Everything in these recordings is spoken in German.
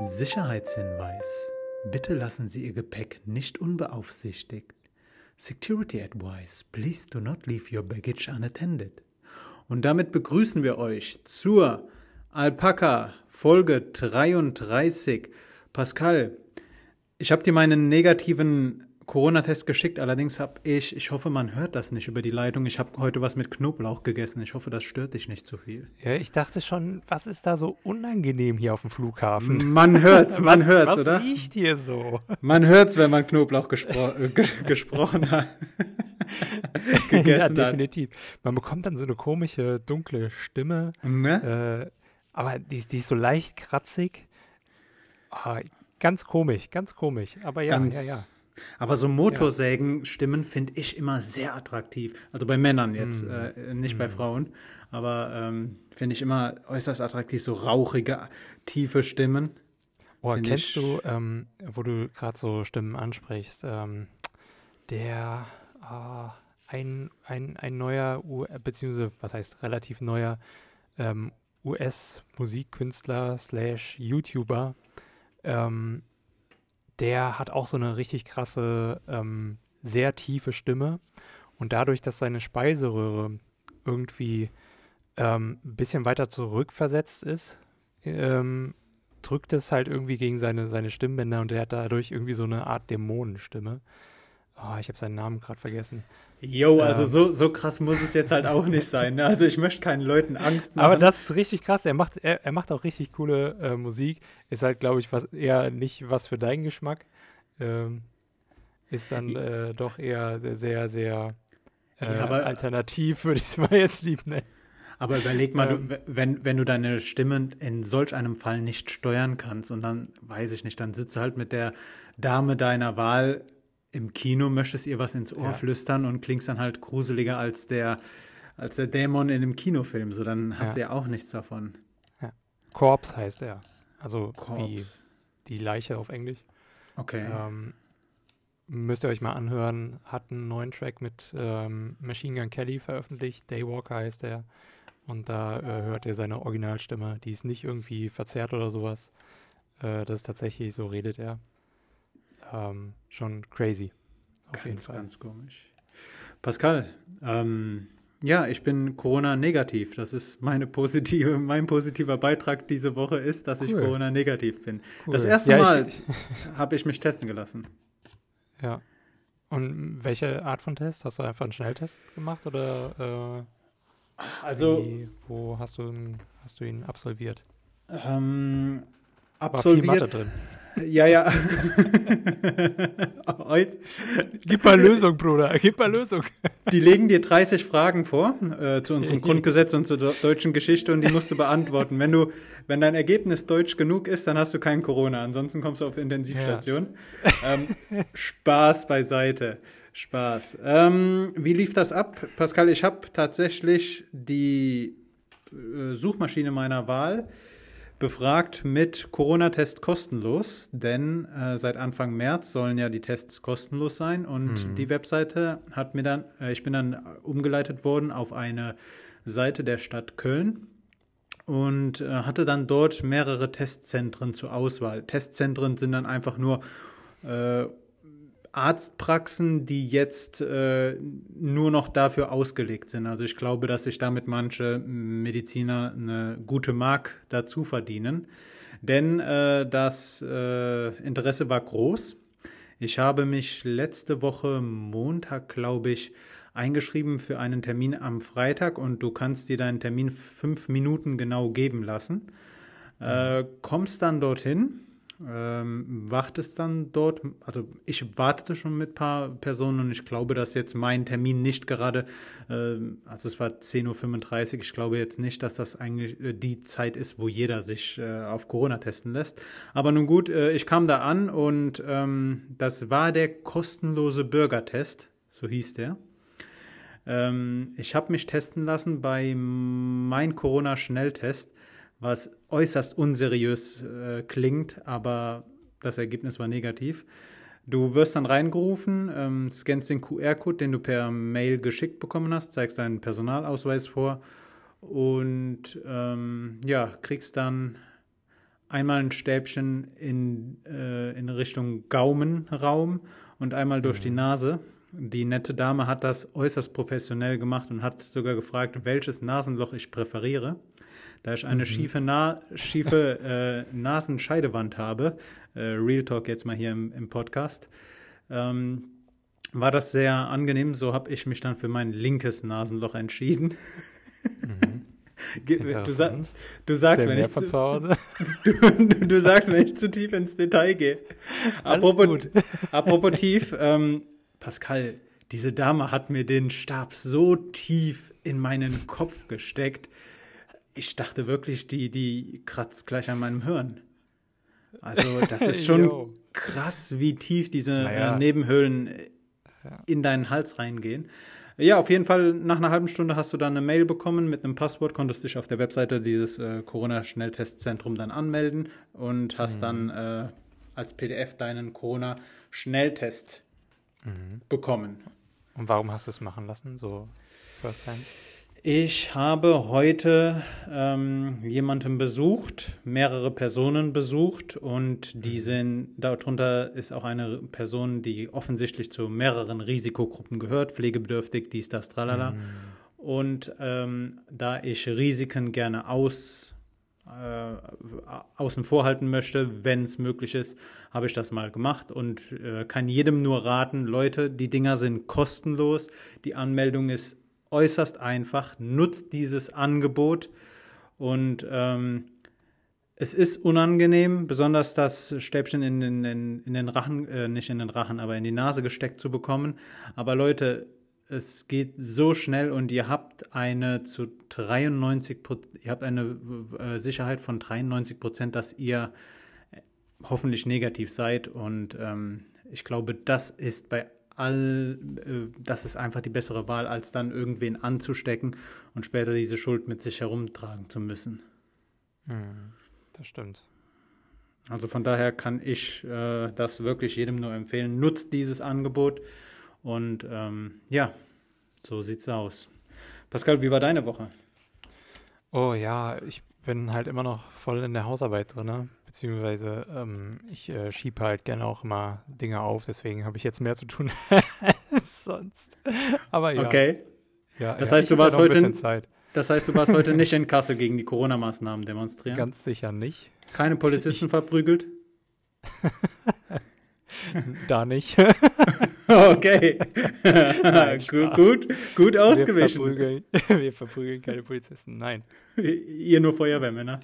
Sicherheitshinweis. Bitte lassen Sie Ihr Gepäck nicht unbeaufsichtigt. Security Advice. Please do not leave your baggage unattended. Und damit begrüßen wir euch zur Alpaka Folge 33. Pascal, ich habe dir meinen negativen Corona-Test geschickt, allerdings habe ich, ich hoffe, man hört das nicht über die Leitung. Ich habe heute was mit Knoblauch gegessen. Ich hoffe, das stört dich nicht zu viel. Ja, ich dachte schon, was ist da so unangenehm hier auf dem Flughafen? Man hört's, man was, hört's, was oder? Was riecht hier so? Man hört's, wenn man Knoblauch gespro äh, gesprochen hat. gegessen ja, definitiv. Man bekommt dann so eine komische, dunkle Stimme. Ne? Äh, aber die, die ist so leicht kratzig. Oh, ganz komisch, ganz komisch. Aber ja, ganz, ja, ja. Aber so Motorsägen-Stimmen finde ich immer sehr attraktiv. Also bei Männern jetzt, mm. äh, nicht mm. bei Frauen. Aber ähm, finde ich immer äußerst attraktiv, so rauchige, tiefe Stimmen. Oh, kennst ich, du, ähm, wo du gerade so Stimmen ansprichst, ähm, der oh, ein, ein, ein neuer, U beziehungsweise was heißt relativ neuer ähm, US-Musikkünstler slash YouTuber, ähm, der hat auch so eine richtig krasse, ähm, sehr tiefe Stimme. Und dadurch, dass seine Speiseröhre irgendwie ähm, ein bisschen weiter zurückversetzt ist, ähm, drückt es halt irgendwie gegen seine, seine Stimmbänder und er hat dadurch irgendwie so eine Art Dämonenstimme. Oh, ich habe seinen Namen gerade vergessen. Jo, also ähm. so, so krass muss es jetzt halt auch nicht sein. Ne? Also ich möchte keinen Leuten Angst machen. Aber das ist richtig krass. Er macht, er, er macht auch richtig coole äh, Musik. Ist halt, glaube ich, was, eher nicht was für deinen Geschmack. Ähm, ist dann äh, doch eher sehr, sehr, sehr äh, ja, aber, alternativ, würde ich es mal jetzt lieb nennen. Aber überleg mal, ähm, du, wenn, wenn du deine Stimme in solch einem Fall nicht steuern kannst und dann, weiß ich nicht, dann sitzt du halt mit der Dame deiner Wahl im Kino möchtest ihr was ins Ohr ja. flüstern und klingst dann halt gruseliger als der, als der Dämon in einem Kinofilm. So, dann hast ja. du ja auch nichts davon. Ja. Corpse heißt er. Also Corpse. wie die Leiche auf Englisch. Okay. Ähm, müsst ihr euch mal anhören. Hat einen neuen Track mit ähm, Machine Gun Kelly veröffentlicht. Daywalker heißt er. Und da äh, hört ihr seine Originalstimme. Die ist nicht irgendwie verzerrt oder sowas. Äh, das ist tatsächlich so redet er ähm, schon crazy. Auf ganz, ganz komisch. Pascal, ähm, ja, ich bin Corona-negativ. Das ist meine positive, mein positiver Beitrag diese Woche ist, dass cool. ich Corona-negativ bin. Cool. Das erste ja, Mal habe ich mich testen gelassen. Ja. Und welche Art von Test? Hast du einfach einen Schnelltest gemacht oder äh, also wie, wo hast du, hast du ihn absolviert? Ähm, absolviert. War viel Mathe drin. Ja, ja. Gib mal Lösung, Bruder. Gib mal Lösung. Die legen dir 30 Fragen vor äh, zu unserem Grundgesetz und zur deutschen Geschichte und die musst du beantworten. Wenn du, wenn dein Ergebnis deutsch genug ist, dann hast du kein Corona. Ansonsten kommst du auf Intensivstation. Ja. Ähm, Spaß beiseite. Spaß. Ähm, wie lief das ab, Pascal? Ich habe tatsächlich die äh, Suchmaschine meiner Wahl befragt mit Corona-Test kostenlos, denn äh, seit Anfang März sollen ja die Tests kostenlos sein und mhm. die Webseite hat mir dann, äh, ich bin dann umgeleitet worden auf eine Seite der Stadt Köln und äh, hatte dann dort mehrere Testzentren zur Auswahl. Testzentren sind dann einfach nur äh, Arztpraxen, die jetzt äh, nur noch dafür ausgelegt sind. Also ich glaube, dass sich damit manche Mediziner eine gute Mark dazu verdienen. Denn äh, das äh, Interesse war groß. Ich habe mich letzte Woche Montag, glaube ich, eingeschrieben für einen Termin am Freitag und du kannst dir deinen Termin fünf Minuten genau geben lassen. Äh, kommst dann dorthin ähm, wartest dann dort. Also ich wartete schon mit ein paar Personen und ich glaube, dass jetzt mein Termin nicht gerade, äh, also es war 10.35 Uhr, ich glaube jetzt nicht, dass das eigentlich äh, die Zeit ist, wo jeder sich äh, auf Corona testen lässt. Aber nun gut, äh, ich kam da an und ähm, das war der kostenlose Bürgertest, so hieß der. Ähm, ich habe mich testen lassen bei mein Corona-Schnelltest was äußerst unseriös äh, klingt, aber das Ergebnis war negativ. Du wirst dann reingerufen, ähm, scannst den QR-Code, den du per Mail geschickt bekommen hast, zeigst deinen Personalausweis vor und ähm, ja, kriegst dann einmal ein Stäbchen in, äh, in Richtung Gaumenraum und einmal durch mhm. die Nase. Die nette Dame hat das äußerst professionell gemacht und hat sogar gefragt, welches Nasenloch ich präferiere. Da ich eine mhm. schiefe, Na schiefe äh, Nasenscheidewand habe, äh, Real Talk jetzt mal hier im, im Podcast, ähm, war das sehr angenehm. So habe ich mich dann für mein linkes Nasenloch entschieden. Mhm. Du, sa du, sagst, wenn ich zu, du, du, sagst, wenn ich zu tief ins Detail gehe. Apropos, apropos tief, ähm, Pascal, diese Dame hat mir den Stab so tief in meinen Kopf gesteckt. Ich dachte wirklich, die, die kratzt gleich an meinem Hirn. Also, das ist schon krass, wie tief diese äh, naja. äh, Nebenhöhlen in deinen Hals reingehen. Ja, auf jeden Fall, nach einer halben Stunde hast du dann eine Mail bekommen mit einem Passwort, konntest dich auf der Webseite dieses äh, Corona-Schnelltestzentrum dann anmelden und hast mhm. dann äh, als PDF deinen Corona-Schnelltest mhm. bekommen. Und warum hast du es machen lassen, so first time? Ich habe heute ähm, jemanden besucht, mehrere Personen besucht und die mhm. sind, darunter ist auch eine Person, die offensichtlich zu mehreren Risikogruppen gehört, pflegebedürftig, dies, das, tralala. Mhm. Und ähm, da ich Risiken gerne aus, äh, außen vor halten möchte, wenn es möglich ist, habe ich das mal gemacht und äh, kann jedem nur raten, Leute, die Dinger sind kostenlos, die Anmeldung ist äußerst einfach, nutzt dieses Angebot und ähm, es ist unangenehm, besonders das Stäbchen in den, in, in den Rachen, äh, nicht in den Rachen, aber in die Nase gesteckt zu bekommen. Aber Leute, es geht so schnell und ihr habt eine zu 93 ihr habt eine äh, Sicherheit von 93 Prozent, dass ihr hoffentlich negativ seid und ähm, ich glaube, das ist bei all, äh, das ist einfach die bessere Wahl, als dann irgendwen anzustecken und später diese Schuld mit sich herumtragen zu müssen. Hm, das stimmt. Also von daher kann ich äh, das wirklich jedem nur empfehlen. Nutzt dieses Angebot und ähm, ja, so sieht's aus. Pascal, wie war deine Woche? Oh ja, ich bin halt immer noch voll in der Hausarbeit drin. Ne? Beziehungsweise ähm, ich äh, schiebe halt gerne auch immer Dinge auf, deswegen habe ich jetzt mehr zu tun als sonst. Aber ja. Okay. Ja, das ja, heißt, du warst heute. Das heißt, du warst heute nicht in Kassel gegen die Corona-Maßnahmen demonstrieren? Ganz sicher nicht. Keine Polizisten ich, verprügelt? da nicht. okay. Nein, gut, gut, gut ausgewichen. Wir verprügeln, wir verprügeln keine Polizisten, nein. Ihr nur Feuerwehrmänner.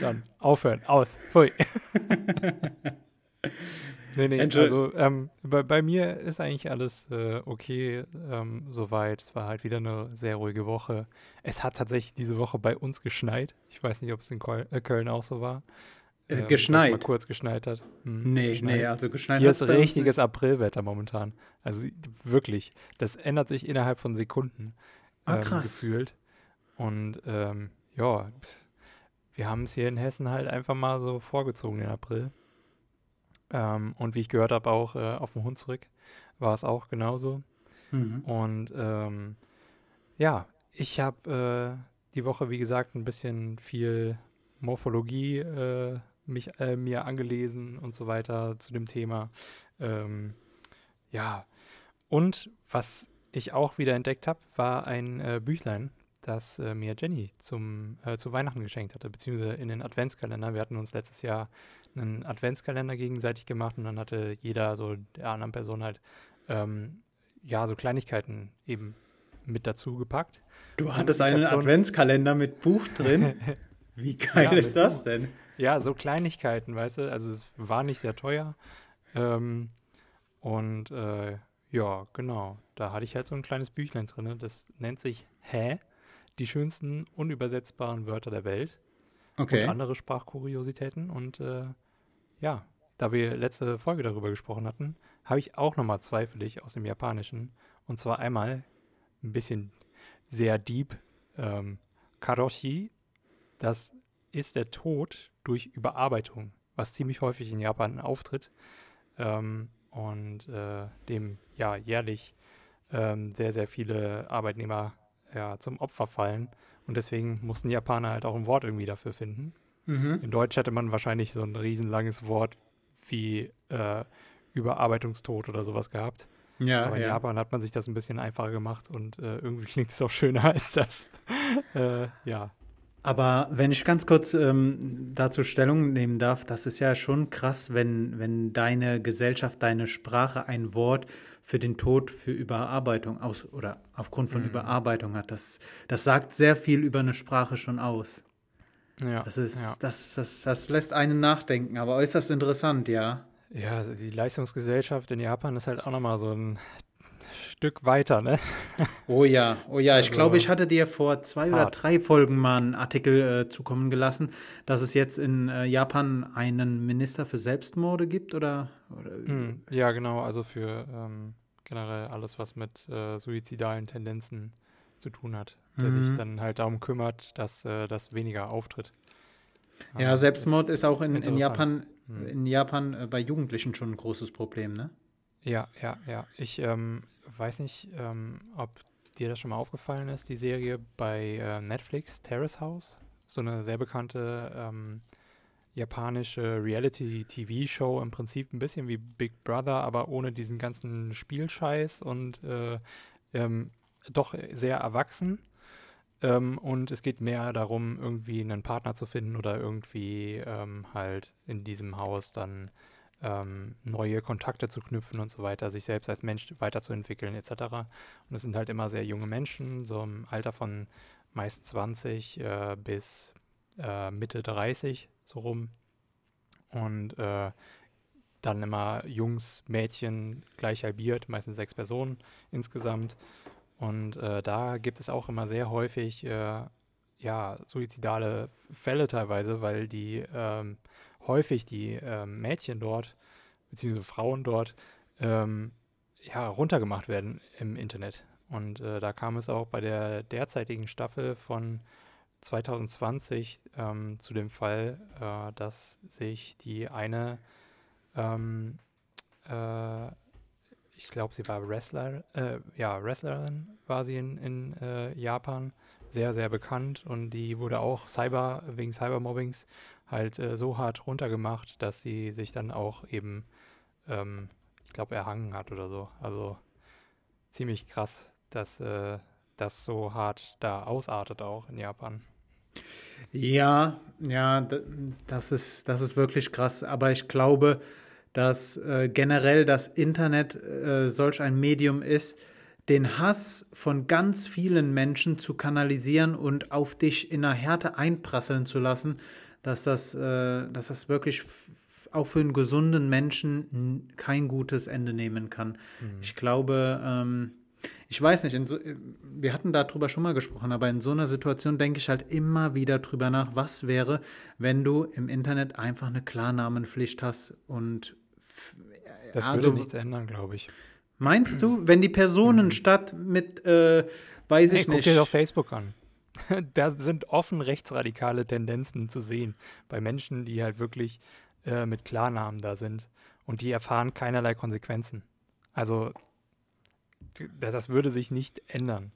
Dann aufhören, aus, pfui. nee, nee, also ähm, bei, bei, mir ist eigentlich alles äh, okay ähm, soweit. Es war halt wieder eine sehr ruhige Woche. Es hat tatsächlich diese Woche bei uns geschneit. Ich weiß nicht, ob es in Köln, äh, Köln auch so war. Ähm, geschneit? mal kurz geschneit hat. Hm, nee, geschneit. nee, also geschneit Hier ist richtiges Aprilwetter momentan. Also wirklich, das ändert sich innerhalb von Sekunden. Ah, ähm, krass. Gefühlt. Und ähm, ja, wir haben es hier in Hessen halt einfach mal so vorgezogen in April. Ähm, und wie ich gehört habe, auch äh, auf dem Hund zurück war es auch genauso. Mhm. Und ähm, ja, ich habe äh, die Woche, wie gesagt, ein bisschen viel Morphologie äh, mich, äh, mir angelesen und so weiter zu dem Thema. Ähm, ja, und was ich auch wieder entdeckt habe, war ein äh, Büchlein, das äh, mir Jenny zum, äh, zu Weihnachten geschenkt hatte, beziehungsweise in den Adventskalender. Wir hatten uns letztes Jahr einen Adventskalender gegenseitig gemacht und dann hatte jeder so der anderen Person halt ähm, ja so Kleinigkeiten eben mit dazu gepackt. Du hattest einen so Adventskalender mit Buch drin? Wie geil ja, ist das Buch. denn? Ja, so Kleinigkeiten, weißt du, also es war nicht sehr teuer. Ähm, und äh, ja, genau, da hatte ich halt so ein kleines Büchlein drin. Das nennt sich Hä? Die schönsten unübersetzbaren Wörter der Welt okay. und andere Sprachkuriositäten. Und äh, ja, da wir letzte Folge darüber gesprochen hatten, habe ich auch nochmal zwei für dich aus dem Japanischen. Und zwar einmal ein bisschen sehr deep. Ähm, Karoshi, das ist der Tod durch Überarbeitung, was ziemlich häufig in Japan auftritt ähm, und äh, dem ja jährlich ähm, sehr, sehr viele Arbeitnehmer ja, zum Opfer fallen. Und deswegen mussten die Japaner halt auch ein Wort irgendwie dafür finden. Mhm. In Deutsch hätte man wahrscheinlich so ein riesenlanges Wort wie äh, Überarbeitungstod oder sowas gehabt. Ja, Aber in ja. Japan hat man sich das ein bisschen einfacher gemacht und äh, irgendwie klingt es auch schöner als das. äh, ja. Aber wenn ich ganz kurz ähm, dazu Stellung nehmen darf, das ist ja schon krass, wenn, wenn deine Gesellschaft, deine Sprache ein Wort für den Tod, für Überarbeitung aus oder aufgrund von mhm. Überarbeitung hat. Das, das sagt sehr viel über eine Sprache schon aus. Ja, das ist, ja. das, das, das lässt einen nachdenken, aber äußerst interessant, ja. Ja, die Leistungsgesellschaft in Japan ist halt auch nochmal so ein Stück weiter, ne? Oh ja, oh ja. Also, ich glaube, ich hatte dir vor zwei hart. oder drei Folgen mal einen Artikel äh, zukommen gelassen, dass es jetzt in äh, Japan einen Minister für Selbstmorde gibt, oder? oder mm, ja, genau. Also für ähm, generell alles, was mit äh, suizidalen Tendenzen zu tun hat, der mhm. sich dann halt darum kümmert, dass äh, das weniger auftritt. Ja, Selbstmord ist, ist auch in, in Japan, mhm. in Japan äh, bei Jugendlichen schon ein großes Problem, ne? Ja, ja, ja. Ich ähm, weiß nicht, ähm, ob dir das schon mal aufgefallen ist, die Serie bei äh, Netflix, Terrace House. So eine sehr bekannte ähm, japanische Reality-TV-Show, im Prinzip ein bisschen wie Big Brother, aber ohne diesen ganzen Spielscheiß und äh, ähm, doch sehr erwachsen. Ähm, und es geht mehr darum, irgendwie einen Partner zu finden oder irgendwie ähm, halt in diesem Haus dann ähm, neue Kontakte zu knüpfen und so weiter, sich selbst als Mensch weiterzuentwickeln etc. Und es sind halt immer sehr junge Menschen, so im Alter von meist 20 äh, bis äh, Mitte 30 so rum. Und äh, dann immer Jungs, Mädchen gleich halbiert, meistens sechs Personen insgesamt. Und äh, da gibt es auch immer sehr häufig äh, ja, suizidale Fälle teilweise, weil die ähm, häufig die ähm, Mädchen dort, beziehungsweise Frauen dort, ähm, ja, runtergemacht werden im Internet. Und äh, da kam es auch bei der derzeitigen Staffel von 2020 ähm, zu dem Fall, äh, dass sich die eine ähm, äh, ich glaube, sie war Wrestler, äh, ja, Wrestlerin war sie in, in äh, Japan, sehr, sehr bekannt und die wurde auch Cyber, wegen Cybermobbings halt äh, so hart runtergemacht, dass sie sich dann auch eben, ähm, ich glaube, erhangen hat oder so. Also ziemlich krass, dass äh, das so hart da ausartet auch in Japan. Ja, ja, das ist, das ist wirklich krass, aber ich glaube, dass äh, generell das Internet äh, solch ein Medium ist, den Hass von ganz vielen Menschen zu kanalisieren und auf dich in einer Härte einprasseln zu lassen, dass das, äh, dass das wirklich auch für einen gesunden Menschen kein gutes Ende nehmen kann. Mhm. Ich glaube, ähm, ich weiß nicht, so, wir hatten darüber schon mal gesprochen, aber in so einer Situation denke ich halt immer wieder drüber nach, was wäre, wenn du im Internet einfach eine Klarnamenpflicht hast und das also, würde nichts ändern, glaube ich. Meinst du, wenn die Personen mhm. statt mit, äh, weiß hey, ich guck nicht. Guck dir doch Facebook an. da sind offen rechtsradikale Tendenzen zu sehen bei Menschen, die halt wirklich äh, mit Klarnamen da sind und die erfahren keinerlei Konsequenzen. Also das würde sich nicht ändern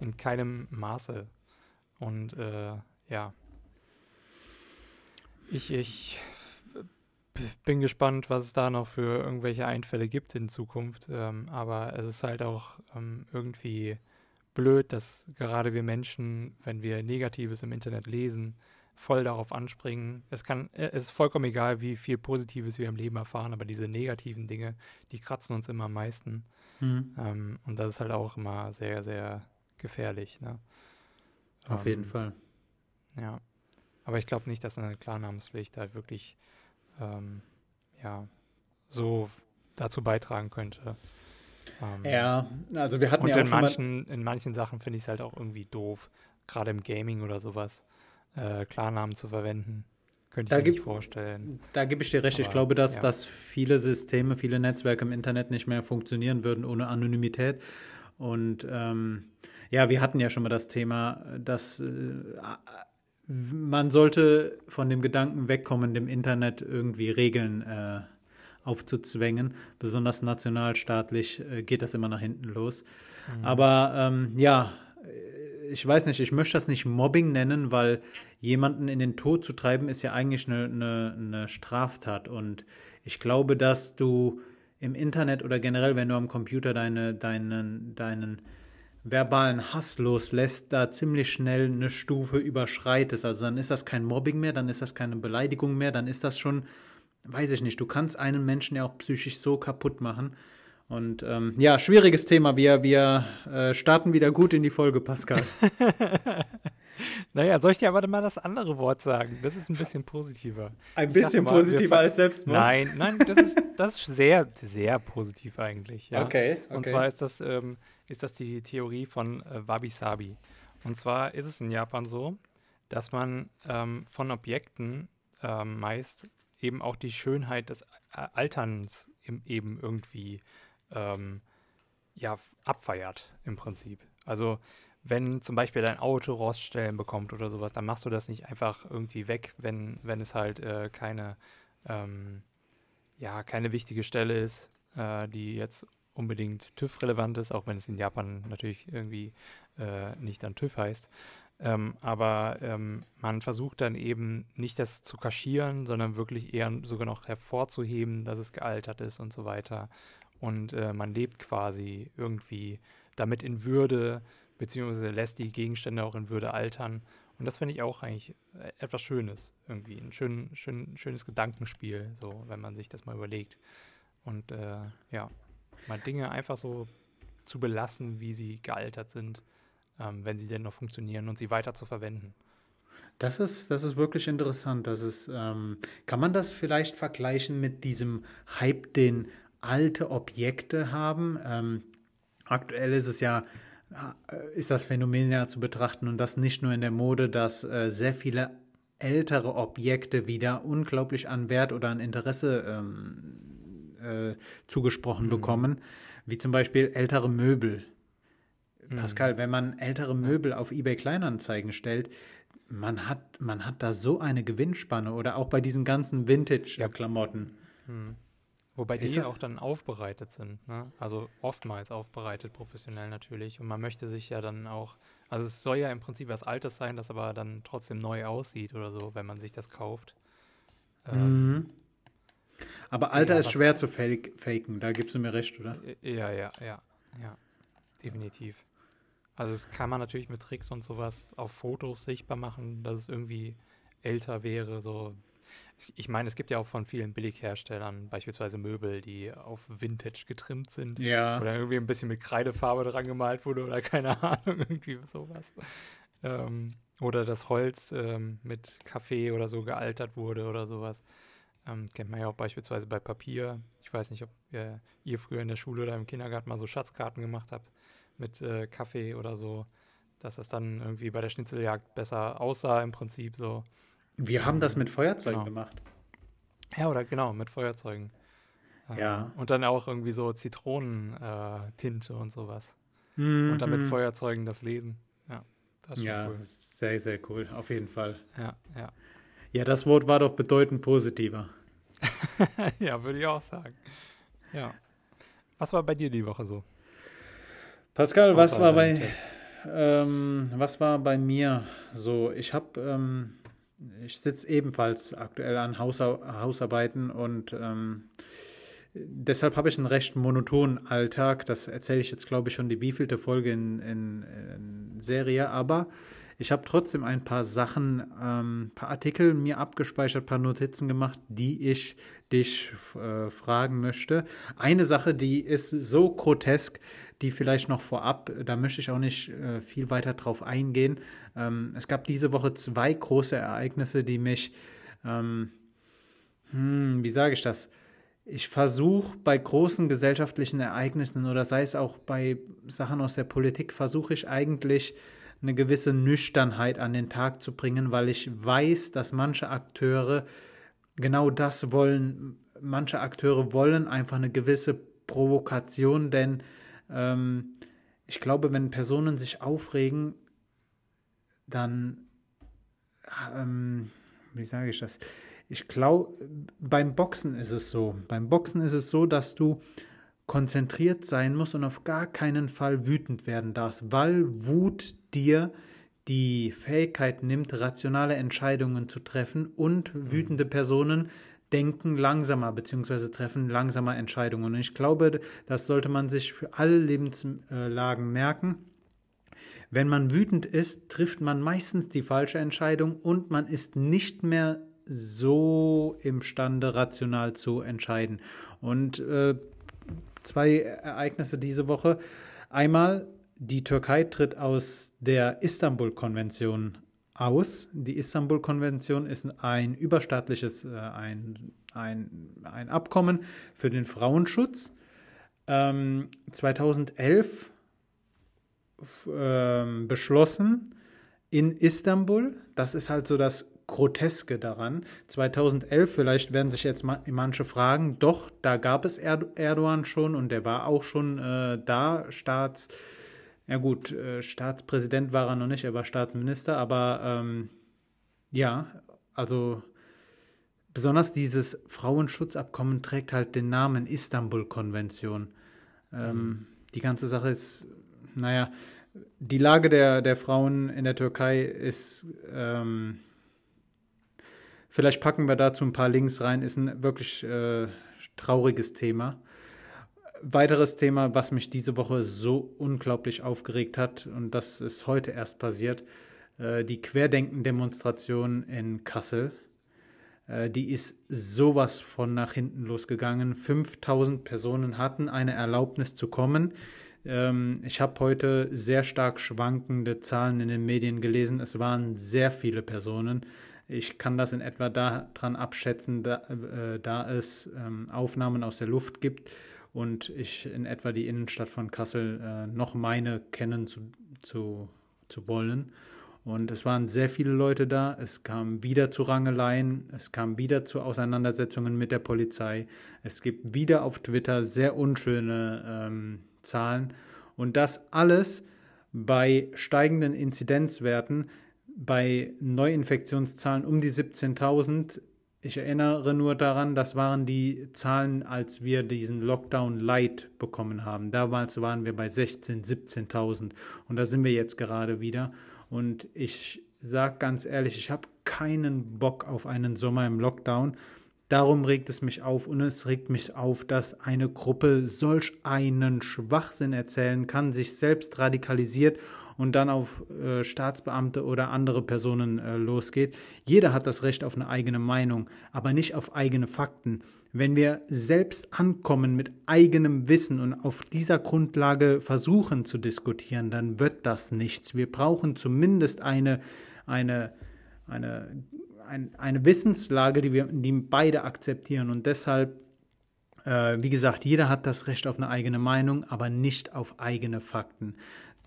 in keinem Maße. Und äh, ja, ich, ich bin gespannt, was es da noch für irgendwelche Einfälle gibt in Zukunft. Ähm, aber es ist halt auch ähm, irgendwie blöd, dass gerade wir Menschen, wenn wir Negatives im Internet lesen, voll darauf anspringen. Es kann, äh, es ist vollkommen egal, wie viel Positives wir im Leben erfahren, aber diese negativen Dinge, die kratzen uns immer am meisten. Mhm. Ähm, und das ist halt auch immer sehr, sehr gefährlich. Ne? Auf ähm, jeden Fall. Ja. Aber ich glaube nicht, dass eine Klarnamenspflicht halt wirklich ähm, ja, so dazu beitragen könnte. Ähm, ja, also wir hatten und ja in manchen, in manchen Sachen finde ich es halt auch irgendwie doof, gerade im Gaming oder sowas, äh, Klarnamen zu verwenden. Könnte da ich mir nicht vorstellen. Da gebe ich dir recht. Aber, ich glaube, dass, ja. dass viele Systeme, viele Netzwerke im Internet nicht mehr funktionieren würden ohne Anonymität. Und ähm, ja, wir hatten ja schon mal das Thema, dass äh, man sollte von dem Gedanken wegkommen, dem Internet irgendwie Regeln äh, aufzuzwängen. Besonders nationalstaatlich äh, geht das immer nach hinten los. Mhm. Aber ähm, ja, ich weiß nicht, ich möchte das nicht Mobbing nennen, weil jemanden in den Tod zu treiben, ist ja eigentlich eine, eine, eine Straftat. Und ich glaube, dass du im Internet oder generell, wenn du am Computer deine, deinen, deinen verbalen Hass loslässt, da ziemlich schnell eine Stufe überschreitest. Also dann ist das kein Mobbing mehr, dann ist das keine Beleidigung mehr, dann ist das schon, weiß ich nicht, du kannst einen Menschen ja auch psychisch so kaputt machen. Und ähm, ja, schwieriges Thema. Wir, wir äh, starten wieder gut in die Folge, Pascal. naja, soll ich dir aber mal das andere Wort sagen? Das ist ein bisschen positiver. Ein ich bisschen mal, positiver als Selbstmord? Nein, nein, das ist, das ist sehr, sehr positiv eigentlich. Ja? Okay, okay. Und zwar ist das, ähm, ist das die Theorie von äh, Wabi Sabi. Und zwar ist es in Japan so, dass man ähm, von Objekten ähm, meist eben auch die Schönheit des Alterns eben irgendwie ähm, ja, abfeiert im Prinzip. Also wenn zum Beispiel dein Auto Roststellen bekommt oder sowas, dann machst du das nicht einfach irgendwie weg, wenn, wenn es halt äh, keine, ähm, ja, keine wichtige Stelle ist, äh, die jetzt unbedingt TÜV-relevant ist, auch wenn es in Japan natürlich irgendwie äh, nicht dann TÜV heißt. Ähm, aber ähm, man versucht dann eben nicht das zu kaschieren, sondern wirklich eher sogar noch hervorzuheben, dass es gealtert ist und so weiter und äh, man lebt quasi irgendwie damit in Würde, beziehungsweise lässt die Gegenstände auch in Würde altern. Und das finde ich auch eigentlich äh, etwas Schönes, irgendwie. Ein schön, schön, schönes Gedankenspiel, so, wenn man sich das mal überlegt. Und äh, ja, mal Dinge einfach so zu belassen, wie sie gealtert sind, ähm, wenn sie denn noch funktionieren und sie weiter zu verwenden. Das ist, das ist wirklich interessant. Das ist, ähm, kann man das vielleicht vergleichen mit diesem Hype, den alte Objekte haben. Ähm, aktuell ist es ja, äh, ist das Phänomen ja zu betrachten und das nicht nur in der Mode, dass äh, sehr viele ältere Objekte wieder unglaublich an Wert oder an Interesse ähm, äh, zugesprochen mhm. bekommen, wie zum Beispiel ältere Möbel. Mhm. Pascal, wenn man ältere Möbel auf eBay Kleinanzeigen stellt, man hat, man hat da so eine Gewinnspanne oder auch bei diesen ganzen Vintage-Klamotten. Mhm. Wobei die ja auch dann aufbereitet sind, ne? Also oftmals aufbereitet, professionell natürlich. Und man möchte sich ja dann auch, also es soll ja im Prinzip was Altes sein, das aber dann trotzdem neu aussieht oder so, wenn man sich das kauft. Ähm, mhm. Aber Alter ja, ist schwer zu fake, faken, da gibst du mir recht, oder? Ja, ja, ja, ja. Definitiv. Also das kann man natürlich mit Tricks und sowas auf Fotos sichtbar machen, dass es irgendwie älter wäre, so ich meine, es gibt ja auch von vielen Billigherstellern beispielsweise Möbel, die auf Vintage getrimmt sind. Ja. Oder irgendwie ein bisschen mit Kreidefarbe dran gemalt wurde oder keine Ahnung, irgendwie sowas. Ähm, oder das Holz ähm, mit Kaffee oder so gealtert wurde oder sowas. Ähm, kennt man ja auch beispielsweise bei Papier. Ich weiß nicht, ob ihr, ihr, früher in der Schule oder im Kindergarten mal so Schatzkarten gemacht habt mit äh, Kaffee oder so, dass das dann irgendwie bei der Schnitzeljagd besser aussah im Prinzip so. Wir haben das mit Feuerzeugen genau. gemacht. Ja, oder genau, mit Feuerzeugen. Ja. Ähm, und dann auch irgendwie so Zitronentinte äh, und sowas. Mm, und dann mit mhm. Feuerzeugen das Lesen. Ja, das ist ja, cool. sehr, sehr cool, auf jeden Fall. Ja, ja. Ja, das Wort war doch bedeutend positiver. ja, würde ich auch sagen. Ja. Was war bei dir die Woche so? Pascal, was war bei ähm, was war bei mir so? Ich habe ähm, ich sitze ebenfalls aktuell an Hausa Hausarbeiten und ähm, deshalb habe ich einen recht monotonen Alltag. Das erzähle ich jetzt, glaube ich, schon die wievielte Folge in, in, in Serie, aber ich habe trotzdem ein paar Sachen, ein ähm, paar Artikel mir abgespeichert, ein paar Notizen gemacht, die ich dich äh, fragen möchte. Eine Sache, die ist so grotesk, die vielleicht noch vorab, da möchte ich auch nicht äh, viel weiter drauf eingehen. Ähm, es gab diese Woche zwei große Ereignisse, die mich, ähm, hm, wie sage ich das? Ich versuche bei großen gesellschaftlichen Ereignissen oder sei es auch bei Sachen aus der Politik, versuche ich eigentlich eine gewisse Nüchternheit an den Tag zu bringen, weil ich weiß, dass manche Akteure genau das wollen. Manche Akteure wollen einfach eine gewisse Provokation, denn ähm, ich glaube, wenn Personen sich aufregen, dann, ähm, wie sage ich das? Ich glaube, beim Boxen ist es so. Beim Boxen ist es so, dass du konzentriert sein musst und auf gar keinen Fall wütend werden darfst, weil Wut dir die Fähigkeit nimmt, rationale Entscheidungen zu treffen und mhm. wütende Personen denken langsamer bzw. treffen langsamer Entscheidungen. Und ich glaube, das sollte man sich für alle Lebenslagen merken. Wenn man wütend ist, trifft man meistens die falsche Entscheidung und man ist nicht mehr so imstande, rational zu entscheiden. Und äh, zwei Ereignisse diese Woche. Einmal, die Türkei tritt aus der Istanbul-Konvention aus. Die Istanbul-Konvention ist ein überstaatliches, äh, ein, ein, ein Abkommen für den Frauenschutz. Ähm, 2011 äh, beschlossen in Istanbul. Das ist halt so das Groteske daran. 2011, vielleicht werden sich jetzt manche fragen, doch, da gab es Erdogan schon und der war auch schon äh, da, Staats, ja gut, äh, Staatspräsident war er noch nicht, er war Staatsminister, aber ähm, ja, also besonders dieses Frauenschutzabkommen trägt halt den Namen Istanbul-Konvention. Ähm, mhm. Die ganze Sache ist, naja, die Lage der, der Frauen in der Türkei ist ähm, Vielleicht packen wir dazu ein paar Links rein, ist ein wirklich äh, trauriges Thema. Weiteres Thema, was mich diese Woche so unglaublich aufgeregt hat, und das ist heute erst passiert, äh, die Querdenken-Demonstration in Kassel. Äh, die ist sowas von nach hinten losgegangen. 5000 Personen hatten eine Erlaubnis zu kommen. Ähm, ich habe heute sehr stark schwankende Zahlen in den Medien gelesen. Es waren sehr viele Personen. Ich kann das in etwa daran abschätzen, da, äh, da es ähm, Aufnahmen aus der Luft gibt und ich in etwa die Innenstadt von Kassel äh, noch meine kennen zu, zu, zu wollen. Und es waren sehr viele Leute da. Es kam wieder zu Rangeleien. Es kam wieder zu Auseinandersetzungen mit der Polizei. Es gibt wieder auf Twitter sehr unschöne ähm, Zahlen. Und das alles bei steigenden Inzidenzwerten, bei Neuinfektionszahlen um die 17.000. Ich erinnere nur daran, das waren die Zahlen, als wir diesen Lockdown Light bekommen haben. Damals waren wir bei 16.000, 17.000 und da sind wir jetzt gerade wieder. Und ich sage ganz ehrlich, ich habe keinen Bock auf einen Sommer im Lockdown. Darum regt es mich auf und es regt mich auf, dass eine Gruppe solch einen Schwachsinn erzählen kann, sich selbst radikalisiert und dann auf äh, Staatsbeamte oder andere Personen äh, losgeht. Jeder hat das Recht auf eine eigene Meinung, aber nicht auf eigene Fakten. Wenn wir selbst ankommen mit eigenem Wissen und auf dieser Grundlage versuchen zu diskutieren, dann wird das nichts. Wir brauchen zumindest eine, eine, eine, ein, eine Wissenslage, die wir die beide akzeptieren. Und deshalb äh, wie gesagt, jeder hat das Recht auf eine eigene Meinung, aber nicht auf eigene Fakten.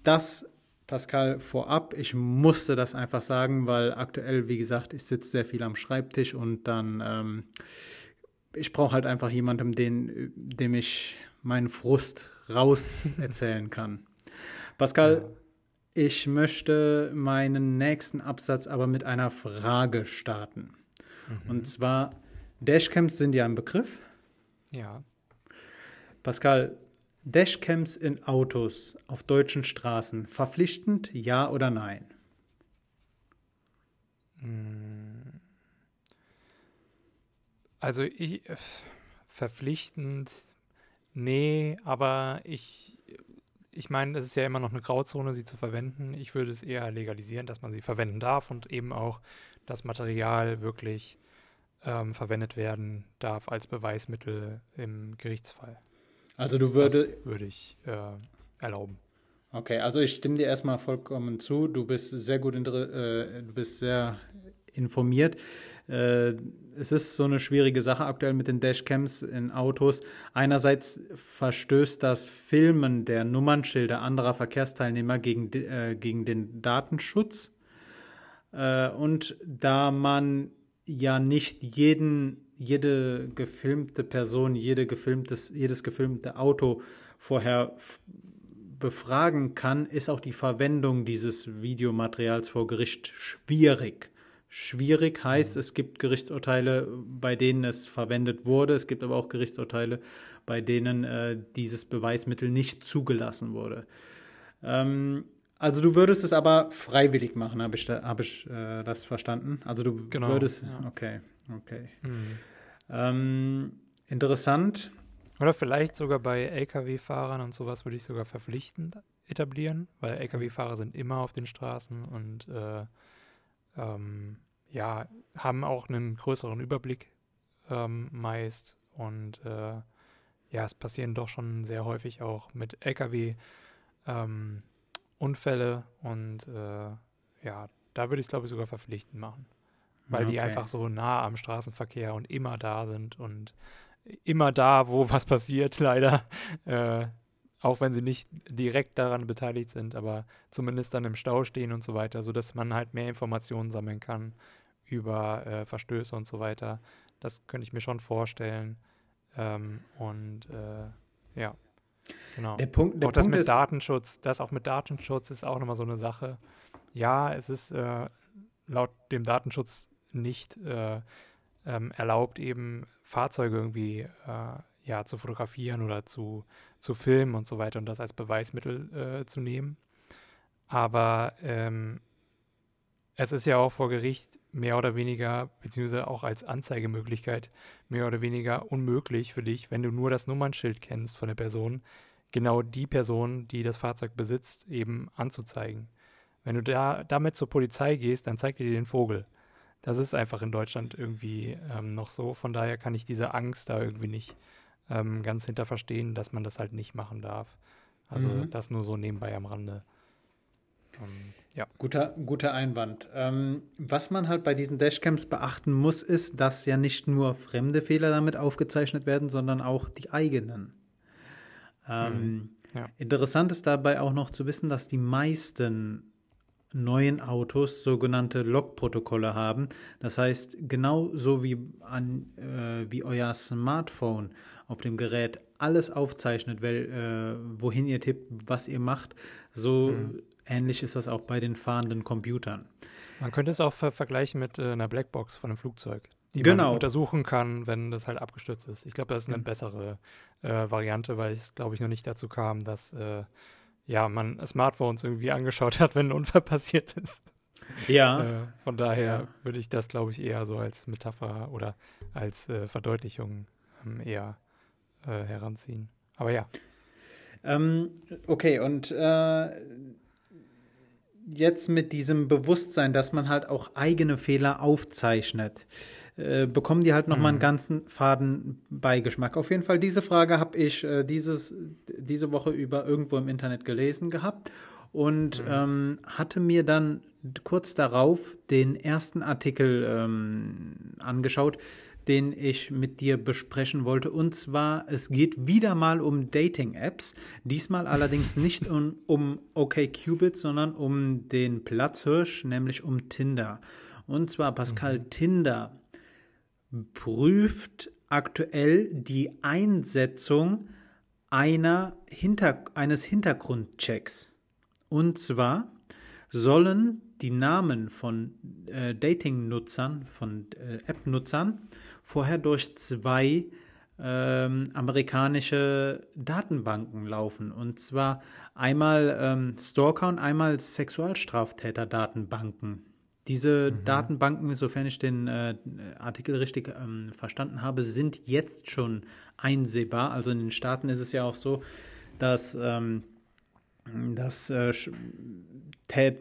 Das Pascal, vorab, ich musste das einfach sagen, weil aktuell, wie gesagt, ich sitze sehr viel am Schreibtisch und dann, ähm, ich brauche halt einfach jemanden, den, dem ich meinen Frust raus erzählen kann. Pascal, ja. ich möchte meinen nächsten Absatz aber mit einer Frage starten. Mhm. Und zwar, Dashcams sind ja ein Begriff. Ja. Pascal, Dashcams in Autos auf deutschen Straßen verpflichtend, ja oder nein? Also ich verpflichtend, nee, aber ich, ich meine, es ist ja immer noch eine Grauzone, sie zu verwenden. Ich würde es eher legalisieren, dass man sie verwenden darf und eben auch das Material wirklich ähm, verwendet werden darf als Beweismittel im Gerichtsfall. Also du würdest. würde ich äh, erlauben. Okay, also ich stimme dir erstmal vollkommen zu. Du bist sehr gut, äh, du bist sehr informiert. Äh, es ist so eine schwierige Sache aktuell mit den Dashcams in Autos. Einerseits verstößt das Filmen der Nummernschilder anderer Verkehrsteilnehmer gegen, äh, gegen den Datenschutz. Äh, und da man ja nicht jeden jede gefilmte Person, jede gefilmtes, jedes gefilmte Auto vorher befragen kann, ist auch die Verwendung dieses Videomaterials vor Gericht schwierig. schwierig. Heißt, mhm. es gibt Gerichtsurteile, bei denen es verwendet wurde. Es gibt aber auch Gerichtsurteile, bei denen äh, dieses Beweismittel nicht zugelassen wurde. Ähm, also du würdest es aber freiwillig machen, habe ich, hab ich äh, das verstanden? Also du genau, würdest. Ja. Okay, okay. Mhm. Ähm, interessant. Oder vielleicht sogar bei Lkw-Fahrern und sowas würde ich sogar verpflichtend etablieren, weil Lkw-Fahrer sind immer auf den Straßen und äh, ähm, ja, haben auch einen größeren Überblick ähm, meist und äh, ja, es passieren doch schon sehr häufig auch mit Lkw ähm, Unfälle und äh, ja, da würde ich es glaube ich sogar verpflichtend machen, weil okay. die einfach so nah am Straßenverkehr und immer da sind und immer da, wo was passiert, leider. Äh, auch wenn sie nicht direkt daran beteiligt sind, aber zumindest dann im Stau stehen und so weiter, sodass man halt mehr Informationen sammeln kann über äh, Verstöße und so weiter. Das könnte ich mir schon vorstellen. Ähm, und äh, ja, genau. Der Punkt, der auch das Punkt mit Datenschutz, das auch mit Datenschutz ist auch nochmal so eine Sache. Ja, es ist äh, laut dem Datenschutz nicht äh, ähm, erlaubt, eben Fahrzeuge irgendwie äh, ja, zu fotografieren oder zu, zu filmen und so weiter und das als Beweismittel äh, zu nehmen. Aber ähm, es ist ja auch vor Gericht mehr oder weniger, beziehungsweise auch als Anzeigemöglichkeit, mehr oder weniger unmöglich für dich, wenn du nur das Nummernschild kennst von der Person, genau die Person, die das Fahrzeug besitzt, eben anzuzeigen. Wenn du da damit zur Polizei gehst, dann zeigt dir den Vogel. Das ist einfach in Deutschland irgendwie ähm, noch so. Von daher kann ich diese Angst da irgendwie nicht ähm, ganz hinter verstehen, dass man das halt nicht machen darf. Also mhm. das nur so nebenbei am Rande. Um, ja. Guter, guter Einwand. Ähm, was man halt bei diesen Dashcams beachten muss, ist, dass ja nicht nur fremde Fehler damit aufgezeichnet werden, sondern auch die eigenen. Ähm, mhm. ja. Interessant ist dabei auch noch zu wissen, dass die meisten neuen Autos sogenannte Logprotokolle haben. Das heißt, genauso wie, an, äh, wie euer Smartphone auf dem Gerät alles aufzeichnet, weil, äh, wohin ihr tippt, was ihr macht, so mhm. ähnlich ist das auch bei den fahrenden Computern. Man könnte es auch ver vergleichen mit äh, einer Blackbox von einem Flugzeug, die genau. man untersuchen kann, wenn das halt abgestürzt ist. Ich glaube, das ist eine mhm. bessere äh, Variante, weil es, glaube ich, noch nicht dazu kam, dass äh, ja, man Smartphones irgendwie angeschaut hat, wenn ein Unfall passiert ist. Ja. Äh, von daher ja. würde ich das, glaube ich, eher so als Metapher oder als äh, Verdeutlichung ähm, eher äh, heranziehen. Aber ja. Ähm, okay, und äh, jetzt mit diesem Bewusstsein, dass man halt auch eigene Fehler aufzeichnet, äh, bekommen die halt nochmal mhm. einen ganzen faden Beigeschmack. Auf jeden Fall, diese Frage habe ich äh, dieses, diese Woche über irgendwo im Internet gelesen gehabt und mhm. ähm, hatte mir dann kurz darauf den ersten Artikel ähm, angeschaut, den ich mit dir besprechen wollte. Und zwar, es geht wieder mal um Dating-Apps. Diesmal allerdings nicht um, um OKCupid, sondern um den Platzhirsch, nämlich um Tinder. Und zwar, Pascal, mhm. Tinder prüft aktuell die Einsetzung einer Hinter eines Hintergrundchecks. Und zwar sollen die Namen von äh, Dating-Nutzern, von äh, App-Nutzern vorher durch zwei ähm, amerikanische Datenbanken laufen. Und zwar einmal ähm, Stalker und einmal Sexualstraftäter-Datenbanken. Diese mhm. Datenbanken, sofern ich den äh, Artikel richtig ähm, verstanden habe, sind jetzt schon einsehbar. Also in den Staaten ist es ja auch so, dass, ähm, dass, äh,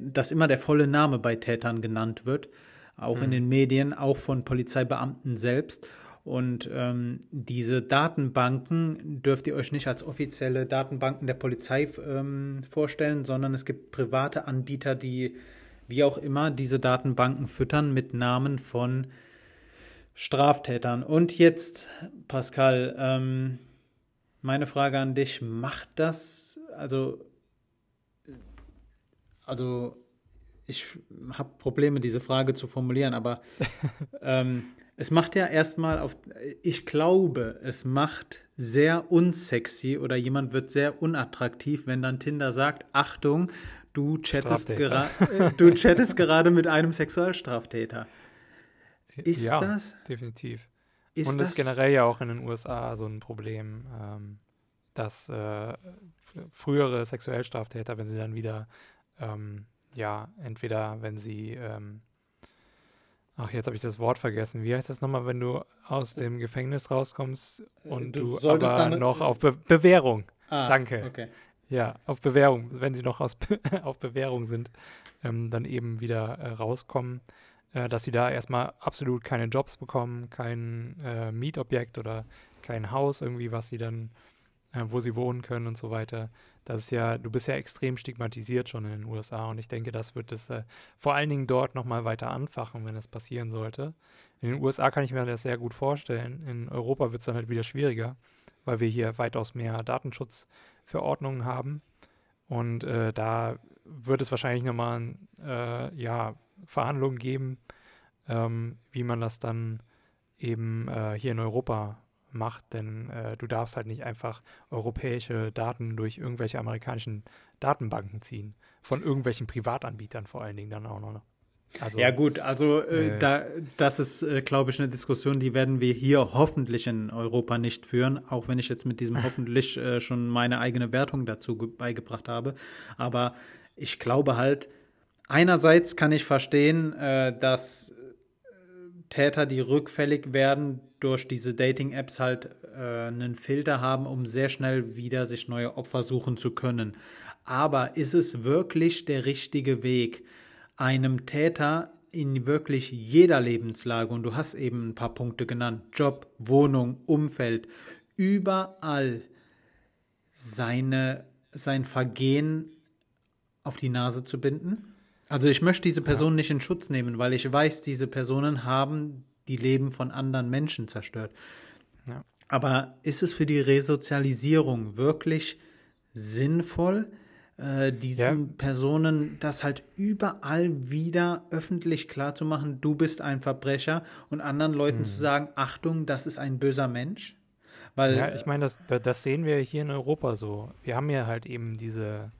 dass immer der volle Name bei Tätern genannt wird, auch mhm. in den Medien, auch von Polizeibeamten selbst. Und ähm, diese Datenbanken dürft ihr euch nicht als offizielle Datenbanken der Polizei ähm, vorstellen, sondern es gibt private Anbieter, die wie auch immer diese Datenbanken füttern mit Namen von Straftätern. Und jetzt, Pascal, ähm, meine Frage an dich, macht das, also, also ich habe Probleme, diese Frage zu formulieren, aber ähm, es macht ja erstmal auf, ich glaube, es macht sehr unsexy oder jemand wird sehr unattraktiv, wenn dann Tinder sagt, Achtung, du chattest, gera äh, du chattest gerade mit einem Sexualstraftäter. Ist ja, das? definitiv. Ist Und das ist generell ja auch in den USA so ein Problem, ähm, dass äh, frühere Sexuellstraftäter, wenn sie dann wieder, ähm, ja, entweder wenn sie, ähm, ach, jetzt habe ich das Wort vergessen. Wie heißt das nochmal, wenn du aus dem Gefängnis rauskommst und du du, solltest aber dann- noch auf Be Bewährung, Ah, Danke. Okay. Ja, auf Bewährung, wenn sie noch aus, auf Bewährung sind, ähm, dann eben wieder äh, rauskommen, äh, dass sie da erstmal absolut keine Jobs bekommen, kein äh, Mietobjekt oder kein Haus irgendwie, was sie dann, äh, wo sie wohnen können und so weiter. Das ist ja, du bist ja extrem stigmatisiert schon in den USA und ich denke, das wird es äh, vor allen Dingen dort nochmal weiter anfachen, wenn es passieren sollte. In den USA kann ich mir das sehr gut vorstellen. In Europa wird es dann halt wieder schwieriger, weil wir hier weitaus mehr Datenschutzverordnungen haben. Und äh, da wird es wahrscheinlich nochmal äh, ja, Verhandlungen geben, ähm, wie man das dann eben äh, hier in Europa macht. Denn äh, du darfst halt nicht einfach europäische Daten durch irgendwelche amerikanischen Datenbanken ziehen. Von irgendwelchen Privatanbietern vor allen Dingen dann auch noch. Also, Ja gut, also äh, Äh, da, das ist, äh, glaube ich, eine Diskussion, die werden wir hier hoffentlich in Europa nicht führen, auch wenn ich jetzt mit diesem hoffentlich äh, schon meine eigene Wertung dazu ge- beigebracht habe. Aber ich glaube halt, einerseits kann ich verstehen, äh, dass äh, Täter, die rückfällig werden, durch diese Dating-Apps halt einen Filter haben, um sehr schnell wieder sich neue Opfer suchen zu können. Aber ist es wirklich der richtige Weg? Einem Täter in wirklich jeder Lebenslage, und du hast eben ein paar Punkte genannt, Job, Wohnung, Umfeld, überall seine, sein Vergehen auf die Nase zu binden? Also ich möchte diese Person nicht in Schutz nehmen, weil ich weiß, diese Personen haben die Leben von anderen Menschen zerstört. Ja. Aber ist es für die Resozialisierung wirklich sinnvoll, äh, diesen Personen das halt überall wieder öffentlich klarzumachen, du bist ein Verbrecher und anderen Leuten zu sagen, Achtung, das ist ein böser Mensch? Weil Ja, ich meine, das, da- das sehen wir hier in Europa so. Wir haben ja halt eben diese,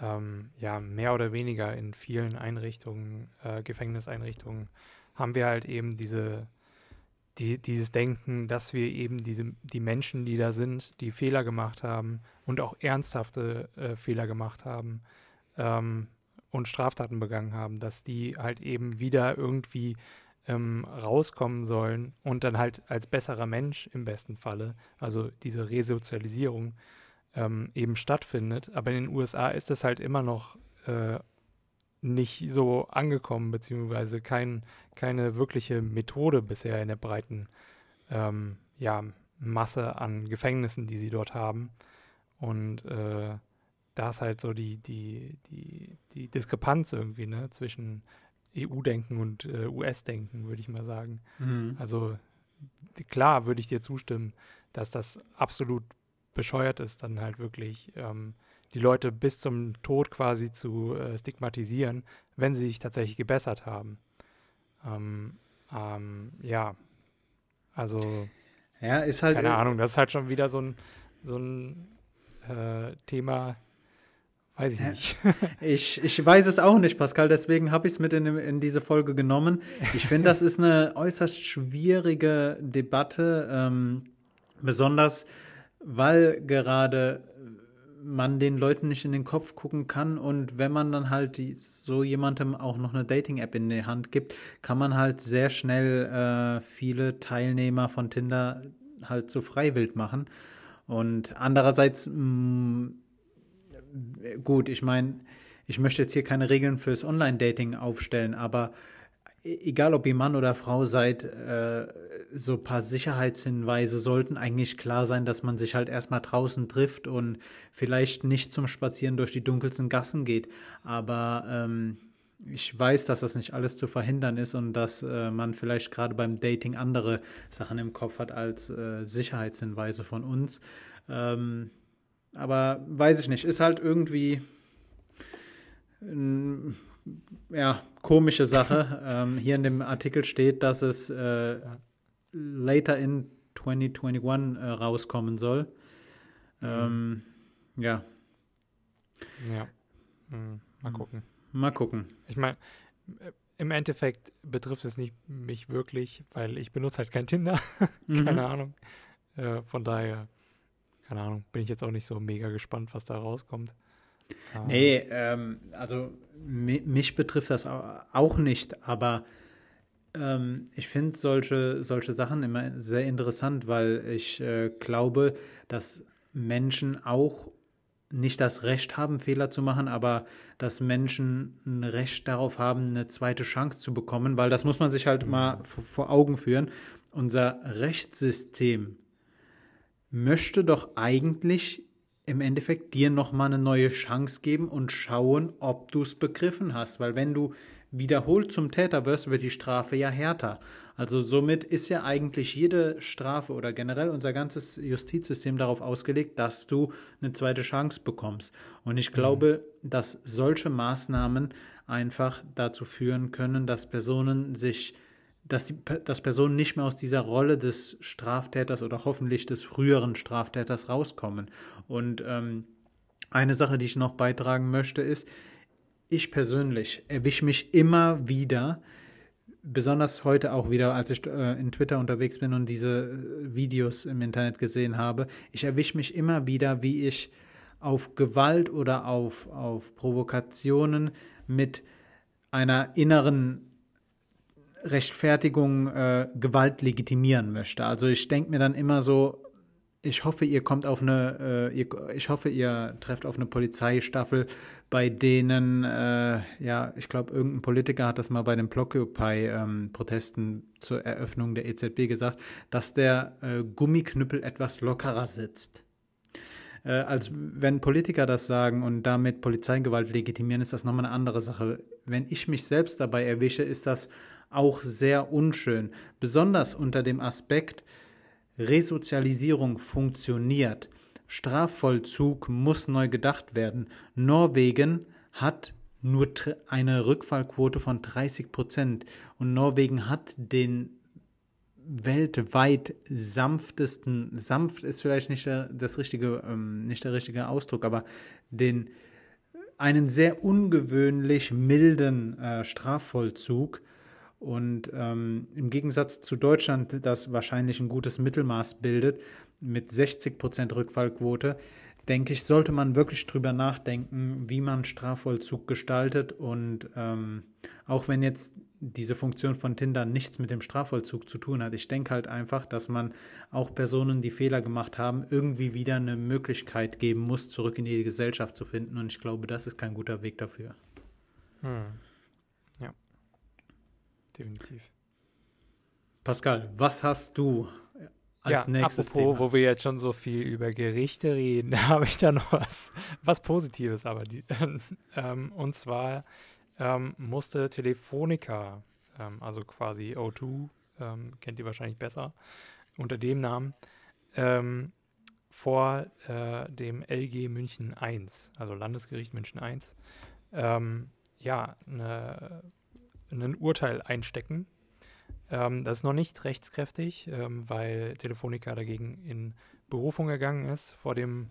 ähm, ja, mehr oder weniger in vielen Einrichtungen, äh, Gefängniseinrichtungen, haben wir halt eben diese, die, dieses Denken, dass wir eben diese, die Menschen, die da sind, die Fehler gemacht haben und auch ernsthafte äh, Fehler gemacht haben ähm, und Straftaten begangen haben, dass die halt eben wieder irgendwie ähm, rauskommen sollen und dann halt als besserer Mensch im besten Falle, also diese Resozialisierung ähm, eben stattfindet. Aber in den USA ist das halt immer noch äh, nicht so angekommen, beziehungsweise kein, keine wirkliche Methode bisher in der breiten ähm, ja, Masse an Gefängnissen, die sie dort haben. Und äh, da ist halt so die, die, die, die Diskrepanz irgendwie ne, zwischen EU-Denken und äh, US-Denken, würde ich mal sagen. Mhm. Also klar würde ich dir zustimmen, dass das absolut bescheuert ist, dann halt wirklich ähm, die Leute bis zum Tod quasi zu äh, stigmatisieren, wenn sie sich tatsächlich gebessert haben. Ähm, ähm, ja, also ja, ist halt keine Ahnung, das ist halt schon wieder so ein, so ein äh, Thema, weiß ich nicht. Ich, ich weiß es auch nicht, Pascal, deswegen habe ich es mit in, in diese Folge genommen. Ich finde, das ist eine äußerst schwierige Debatte, ähm, besonders weil gerade man den Leuten nicht in den Kopf gucken kann und wenn man dann halt die, so jemandem auch noch eine Dating-App in die Hand gibt, kann man halt sehr schnell äh, viele Teilnehmer von Tinder halt zu freiwild machen. Und andererseits mh, gut, ich meine, ich möchte jetzt hier keine Regeln fürs Online-Dating aufstellen, aber egal ob ihr Mann oder Frau seid, äh, so ein paar Sicherheitshinweise sollten eigentlich klar sein, dass man sich halt erstmal draußen trifft und vielleicht nicht zum Spazieren durch die dunkelsten Gassen geht. Aber ähm, ich weiß, dass das nicht alles zu verhindern ist und dass äh, man vielleicht gerade beim Dating andere Sachen im Kopf hat als äh, Sicherheitshinweise von uns. Ähm, aber weiß ich nicht, ist halt irgendwie ähm, ja, komische Sache. ähm, hier in dem Artikel steht, dass es äh, later in 2021 äh, rauskommen soll. Ähm, ja, ja. Hm, mal Mhm. gucken. mal gucken. Ich meine, im Endeffekt betrifft es nicht mich wirklich, weil ich benutze halt kein Tinder. keine mhm. Ahnung. Äh, von daher, keine Ahnung, bin ich jetzt auch nicht so mega gespannt, was da rauskommt. Nee, ähm, also mich betrifft das auch nicht, aber ähm, ich finde solche, solche Sachen immer sehr interessant, weil ich äh, glaube, dass Menschen auch nicht das Recht haben, Fehler zu machen, aber dass Menschen ein Recht darauf haben, eine zweite Chance zu bekommen, weil das muss man sich halt mal vor Augen führen. Unser Rechtssystem möchte doch eigentlich im Endeffekt dir nochmal eine neue Chance geben und schauen, ob du es begriffen hast. Weil wenn du wiederholt zum Täter wirst, wird die Strafe ja härter. Also somit ist ja eigentlich jede Strafe oder generell unser ganzes Justizsystem darauf ausgelegt, dass du eine zweite Chance bekommst. Und ich glaube, mhm. dass solche Maßnahmen einfach dazu führen können, dass Personen sich dass, die, dass Personen nicht mehr aus dieser Rolle des Straftäters oder hoffentlich des früheren Straftäters rauskommen. Und ähm, eine Sache, die ich noch beitragen möchte, ist, ich persönlich erwische mich immer wieder, besonders heute auch wieder, als ich äh, in Twitter unterwegs bin und diese äh, Videos im Internet gesehen habe, ich erwische mich immer wieder, wie ich auf Gewalt oder auf, auf Provokationen mit einer inneren Rechtfertigung äh, Gewalt legitimieren möchte. Also ich denke mir dann immer so, ich hoffe, ihr kommt auf eine, äh, ihr, ich hoffe, ihr trefft auf eine Polizeistaffel, bei denen, äh, ja, ich glaube, irgendein Politiker hat das mal bei den Blockupy-Protesten ähm, zur Eröffnung der EZB gesagt, dass der äh, Gummiknüppel etwas lockerer sitzt. Äh, als wenn Politiker das sagen und damit Polizeigewalt legitimieren, ist das nochmal eine andere Sache. Wenn ich mich selbst dabei erwische, ist das auch sehr unschön, besonders unter dem Aspekt, Resozialisierung funktioniert. Strafvollzug muss neu gedacht werden. Norwegen hat nur eine Rückfallquote von 30 Prozent und Norwegen hat den weltweit sanftesten, sanft ist vielleicht nicht der, das richtige, ähm, nicht der richtige Ausdruck, aber den einen sehr ungewöhnlich milden äh, Strafvollzug und ähm, im Gegensatz zu Deutschland, das wahrscheinlich ein gutes Mittelmaß bildet, mit 60 Prozent Rückfallquote, denke ich, sollte man wirklich drüber nachdenken, wie man Strafvollzug gestaltet. Und ähm, auch wenn jetzt diese Funktion von Tinder nichts mit dem Strafvollzug zu tun hat, ich denke halt einfach, dass man auch Personen, die Fehler gemacht haben, irgendwie wieder eine Möglichkeit geben muss, zurück in die Gesellschaft zu finden. Und ich glaube, das ist kein guter Weg dafür. Hm definitiv. Pascal, was hast du als ja, nächstes apropos, Thema? wo wir jetzt schon so viel über Gerichte reden, habe ich da noch was, was Positives, aber die, ähm, und zwar ähm, musste Telefonica, ähm, also quasi O2, ähm, kennt ihr wahrscheinlich besser, unter dem Namen, ähm, vor äh, dem LG München 1, also Landesgericht München 1, ähm, ja, eine ein Urteil einstecken. Ähm, das ist noch nicht rechtskräftig, ähm, weil Telefonica dagegen in Berufung gegangen ist vor dem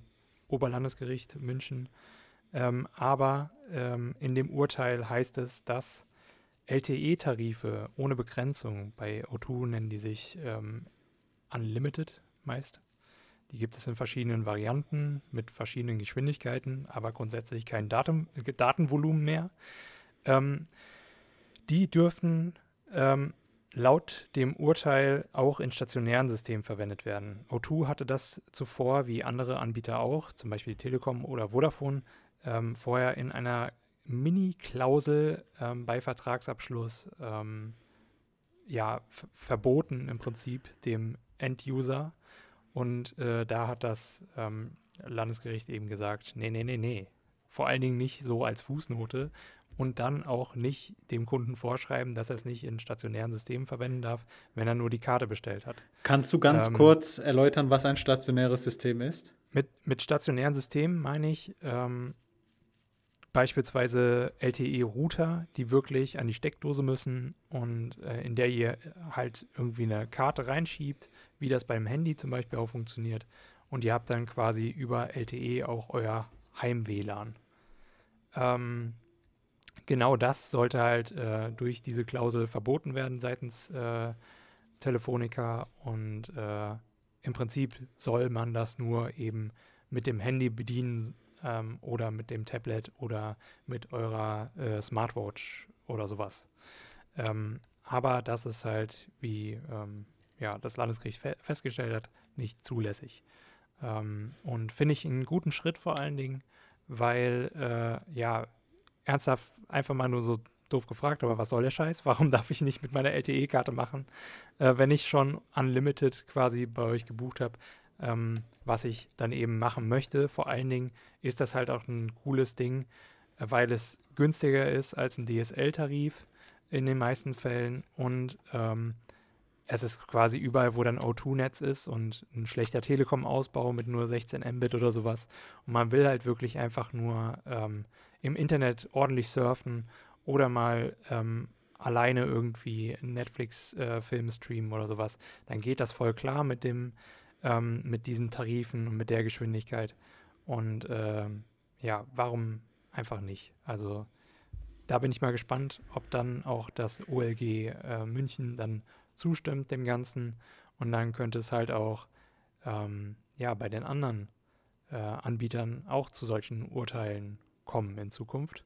Oberlandesgericht München. Ähm, aber ähm, in dem Urteil heißt es, dass LTE-Tarife ohne Begrenzung, bei O2 nennen die sich ähm, Unlimited meist, die gibt es in verschiedenen Varianten mit verschiedenen Geschwindigkeiten, aber grundsätzlich kein Daten, Datenvolumen mehr. Ähm, die dürfen ähm, laut dem Urteil auch in stationären Systemen verwendet werden. O2 hatte das zuvor, wie andere Anbieter auch, zum Beispiel Telekom oder Vodafone, ähm, vorher in einer Mini-Klausel ähm, bei Vertragsabschluss ähm, ja, verboten im Prinzip dem End-User. Und äh, da hat das ähm, Landesgericht eben gesagt, nee, nee, nee, nee. Vor allen Dingen nicht so als Fußnote, und dann auch nicht dem Kunden vorschreiben, dass er es nicht in stationären Systemen verwenden darf, wenn er nur die Karte bestellt hat. Kannst du ganz ähm, kurz erläutern, was ein stationäres System ist? Mit, mit stationären Systemen meine ich ähm, beispielsweise LTE-Router, die wirklich an die Steckdose müssen und äh, in der ihr halt irgendwie eine Karte reinschiebt, wie das beim Handy zum Beispiel auch funktioniert. Und ihr habt dann quasi über LTE auch euer Heim-WLAN. Ähm, genau das sollte halt äh, durch diese Klausel verboten werden seitens äh, Telefonica und äh, im Prinzip soll man das nur eben mit dem Handy bedienen ähm, oder mit dem Tablet oder mit eurer äh, Smartwatch oder sowas. Ähm, aber das ist halt, wie ähm, ja, das Landesgericht fe festgestellt hat, nicht zulässig. Ähm, und finde ich einen guten Schritt vor allen Dingen, weil äh, ja, ernsthaft einfach mal nur so doof gefragt, aber was soll der Scheiß? Warum darf ich nicht mit meiner LTE-Karte machen, äh, wenn ich schon Unlimited quasi bei euch gebucht habe? Ähm, was ich dann eben machen möchte. Vor allen Dingen ist das halt auch ein cooles Ding, weil es günstiger ist als ein DSL-Tarif in den meisten Fällen und ähm, es ist quasi überall, wo dann O2-Netz ist und ein schlechter Telekom-Ausbau mit nur 16 Mbit oder sowas. Und man will halt wirklich einfach nur ähm, im Internet ordentlich surfen oder mal ähm, alleine irgendwie Netflix-Film äh, streamen oder sowas. Dann geht das voll klar mit dem, ähm, mit diesen Tarifen und mit der Geschwindigkeit. Und ähm, ja, warum einfach nicht? Also da bin ich mal gespannt, ob dann auch das OLG äh, München dann zustimmt dem Ganzen. Und dann könnte es halt auch ähm, ja, bei den anderen äh, Anbietern auch zu solchen Urteilen kommen in Zukunft.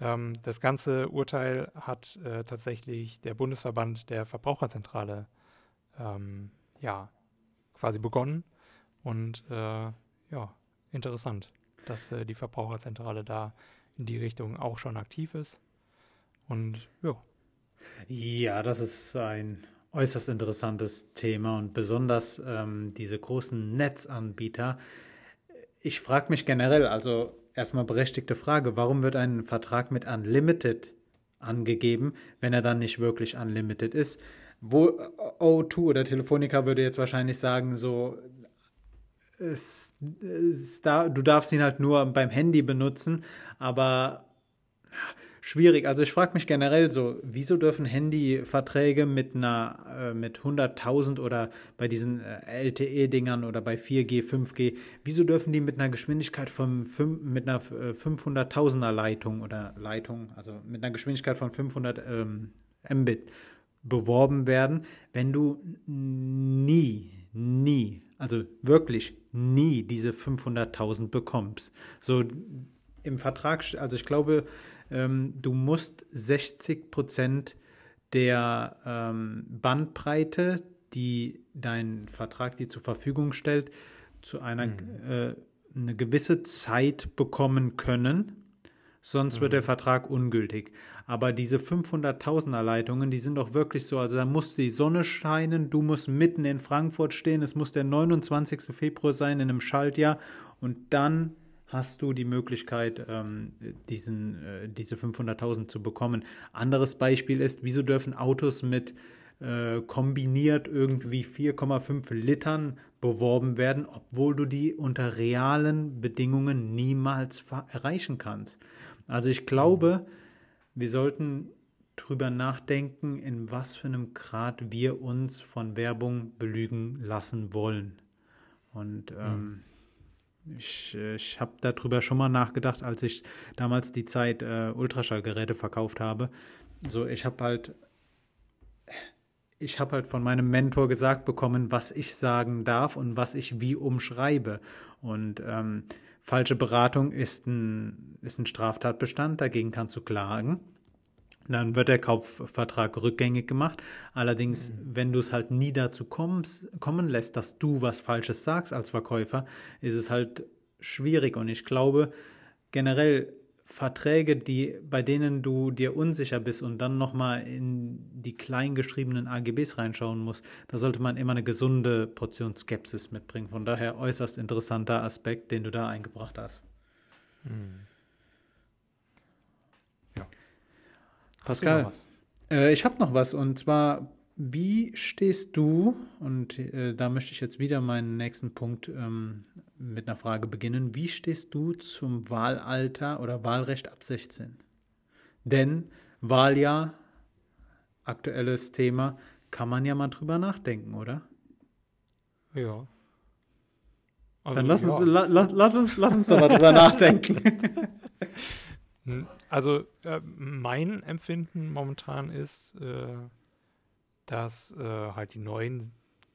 Ähm, das ganze Urteil hat äh, tatsächlich der Bundesverband der Verbraucherzentrale ähm, ja, quasi begonnen. Und äh, ja, interessant, dass äh, die Verbraucherzentrale da in die Richtung auch schon aktiv ist. Und ja. Ja, das ist ein äußerst interessantes Thema und besonders ähm, diese großen Netzanbieter. Ich frage mich generell, also erstmal berechtigte Frage, warum wird ein Vertrag mit Unlimited angegeben, wenn er dann nicht wirklich Unlimited ist? Wo O2 oder Telefonica würde jetzt wahrscheinlich sagen, so, es, es da, du darfst ihn halt nur beim Handy benutzen, aber schwierig. Also ich frage mich generell so, wieso dürfen Handyverträge mit einer äh, mit 100.000 oder bei diesen äh, LTE-Dingern oder bei 4G, 5G, wieso dürfen die mit einer Geschwindigkeit von 5, mit einer äh, 500.000er Leitung oder Leitung, also mit einer Geschwindigkeit von 500 ähm, Mbit beworben werden, wenn du nie, nie, also wirklich nie diese 500.000 bekommst. So im Vertrag, also ich glaube, ähm, du musst 60 Prozent der ähm, Bandbreite, die dein Vertrag dir zur Verfügung stellt, zu einer mhm. äh, eine gewisse Zeit bekommen können. Sonst mhm. wird der mhm. Vertrag ungültig. Aber diese 500.000er Leitungen, die sind doch wirklich so. Also da muss die Sonne scheinen, du musst mitten in Frankfurt stehen, es muss der 29. Februar sein in einem Schaltjahr und dann hast du die Möglichkeit, ähm, diesen, äh, diese 500.000 zu bekommen. Anderes Beispiel ist, wieso dürfen Autos mit äh, kombiniert irgendwie 4,5 Litern beworben werden, obwohl du die unter realen Bedingungen niemals erreichen kannst. Also ich glaube, wir sollten drüber nachdenken, in was für einem Grad wir uns von Werbung belügen lassen wollen. Und ähm, ich, äh, ich habe darüber schon mal nachgedacht, als ich damals die Zeit äh, Ultraschallgeräte verkauft habe. So, ich habe halt, ich habe halt von meinem Mentor gesagt bekommen, was ich sagen darf und was ich wie umschreibe. Und ähm, falsche Beratung ist ein, ist ein Straftatbestand, dagegen kannst du klagen. Dann wird der Kaufvertrag rückgängig gemacht. Allerdings, mhm. wenn du es halt nie dazu kommst, kommen lässt, dass du was Falsches sagst als Verkäufer, ist es halt schwierig. Und ich glaube, generell Verträge, die, bei denen du dir unsicher bist und dann nochmal in die kleingeschriebenen AGBs reinschauen musst, da sollte man immer eine gesunde Portion Skepsis mitbringen. Von daher äußerst interessanter Aspekt, den du da eingebracht hast. Mhm. Pascal, äh, ich habe noch was und zwar, wie stehst du, und äh, da möchte ich jetzt wieder meinen nächsten Punkt ähm, mit einer Frage beginnen, wie stehst du zum Wahlalter oder Wahlrecht ab 16? Denn Wahljahr, aktuelles Thema, kann man ja mal drüber nachdenken, oder? Ja. Also, Dann lass, ja. Uns, la, la, lass, uns, lass uns doch mal drüber nachdenken. Also äh, mein Empfinden momentan ist, äh, dass äh, halt die neuen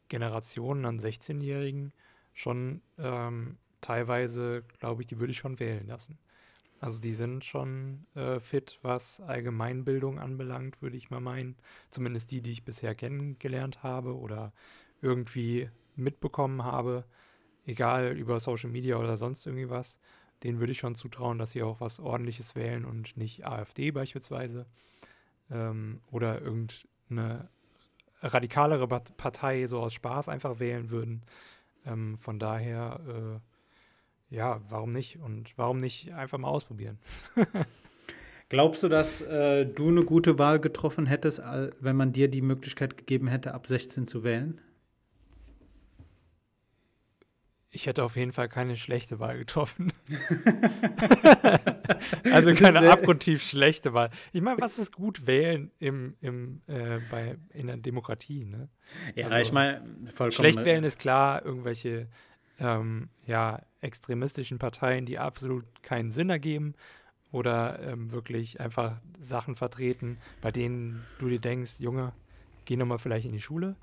Generationen an 16-Jährigen schon ähm, teilweise, glaube ich, die würde ich schon wählen lassen. Also die sind schon äh, fit, was Allgemeinbildung anbelangt, würde ich mal meinen. Zumindest die, die ich bisher kennengelernt habe oder irgendwie mitbekommen habe, egal über Social Media oder sonst irgendwie was. Denen würde ich schon zutrauen, dass sie auch was Ordentliches wählen und nicht AfD beispielsweise ähm, oder irgendeine radikalere Partei so aus Spaß einfach wählen würden. Ähm, von daher, äh, ja, warum nicht? Und warum nicht einfach mal ausprobieren? Glaubst du, dass äh, du eine gute Wahl getroffen hättest, wenn man dir die Möglichkeit gegeben hätte, ab 16 zu wählen? Ich hätte auf jeden Fall keine schlechte Wahl getroffen. also keine abgrundtief schlechte Wahl. Ich meine, was ist gut wählen im, im, äh, bei, in der Demokratie? Ne? Ja, also, ich meine, vollkommen. Schlecht wählen ist klar, irgendwelche ähm, ja, extremistischen Parteien, die absolut keinen Sinn ergeben oder ähm, wirklich einfach Sachen vertreten, bei denen du dir denkst, Junge, geh nochmal vielleicht in die Schule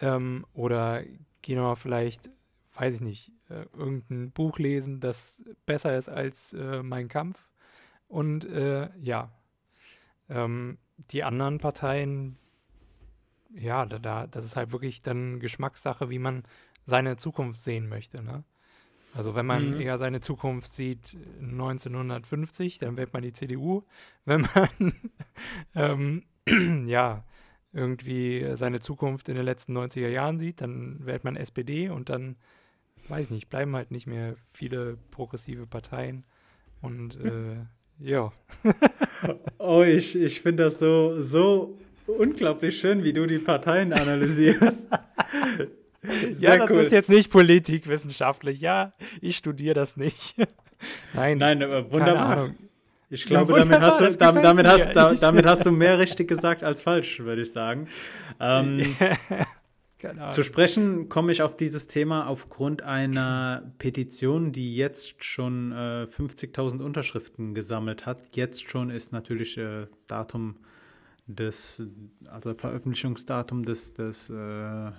ähm, oder geh nochmal vielleicht weiß ich nicht, äh, irgendein Buch lesen, das besser ist als äh, Mein Kampf. Und äh, ja, ähm, die anderen Parteien, ja, da, da, das ist halt wirklich dann Geschmackssache, wie man seine Zukunft sehen möchte. Ne? Also wenn man mhm. eher seine Zukunft sieht 1950, dann wählt man die CDU. Wenn man ähm, ja irgendwie seine Zukunft in den letzten 90er Jahren sieht, dann wählt man SPD und dann weiß nicht, bleiben halt nicht mehr viele progressive Parteien. Und äh, ja. oh, ich, ich finde das so, so unglaublich schön, wie du die Parteien analysierst. ja, das cool. ist jetzt nicht politikwissenschaftlich. Ja, ich studiere das nicht. Nein, Nein, aber wunderbar. Ich glaube, ja, damit, hast du, damit, damit, hast, damit hast du mehr richtig gesagt als falsch, würde ich sagen. Ähm, zu sprechen komme ich auf dieses Thema aufgrund einer Petition, die jetzt schon äh, 50.000 Unterschriften gesammelt hat. Jetzt schon ist natürlich äh, Datum des, also Veröffentlichungsdatum des, des äh,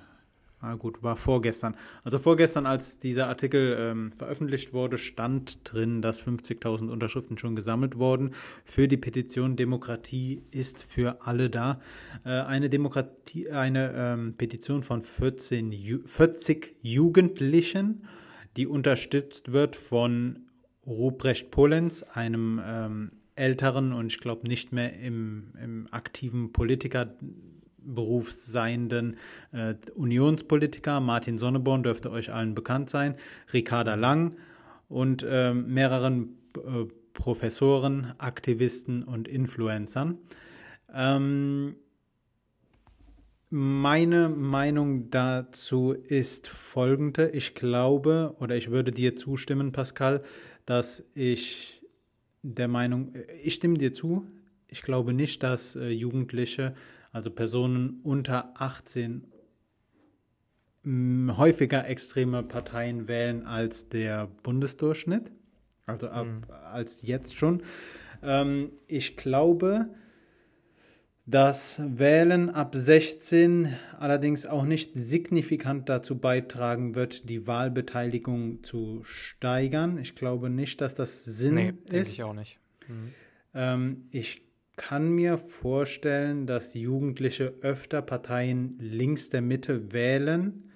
Ah, gut, war vorgestern. Also vorgestern, als dieser Artikel ähm, veröffentlicht wurde, stand drin, dass 50.000 Unterschriften schon gesammelt wurden für die Petition Demokratie ist für alle da. Äh, eine Demokratie, eine ähm, Petition von 14, 40 Jugendlichen, die unterstützt wird von Ruprecht Polenz, einem ähm, älteren und ich glaube nicht mehr im, im aktiven Politiker Beruf seienden äh, Unionspolitiker. Martin Sonneborn dürfte euch allen bekannt sein, Ricarda Lang und äh, mehreren äh, Professoren, Aktivisten und Influencern. Ähm, meine Meinung dazu ist folgende. Ich glaube oder ich würde dir zustimmen, Pascal, dass ich der Meinung, ich stimme dir zu. Ich glaube nicht, dass äh, Jugendliche also Personen unter 18 häufiger extreme Parteien wählen als der Bundesdurchschnitt, also ab, mhm. als jetzt schon. Ähm, ich glaube, dass Wählen ab 16 allerdings auch nicht signifikant dazu beitragen wird, die Wahlbeteiligung zu steigern. Ich glaube nicht, dass das Sinn nee, ist. Ich auch nicht. Mhm. Ähm, ich kann mir vorstellen, dass Jugendliche öfter Parteien links der Mitte wählen.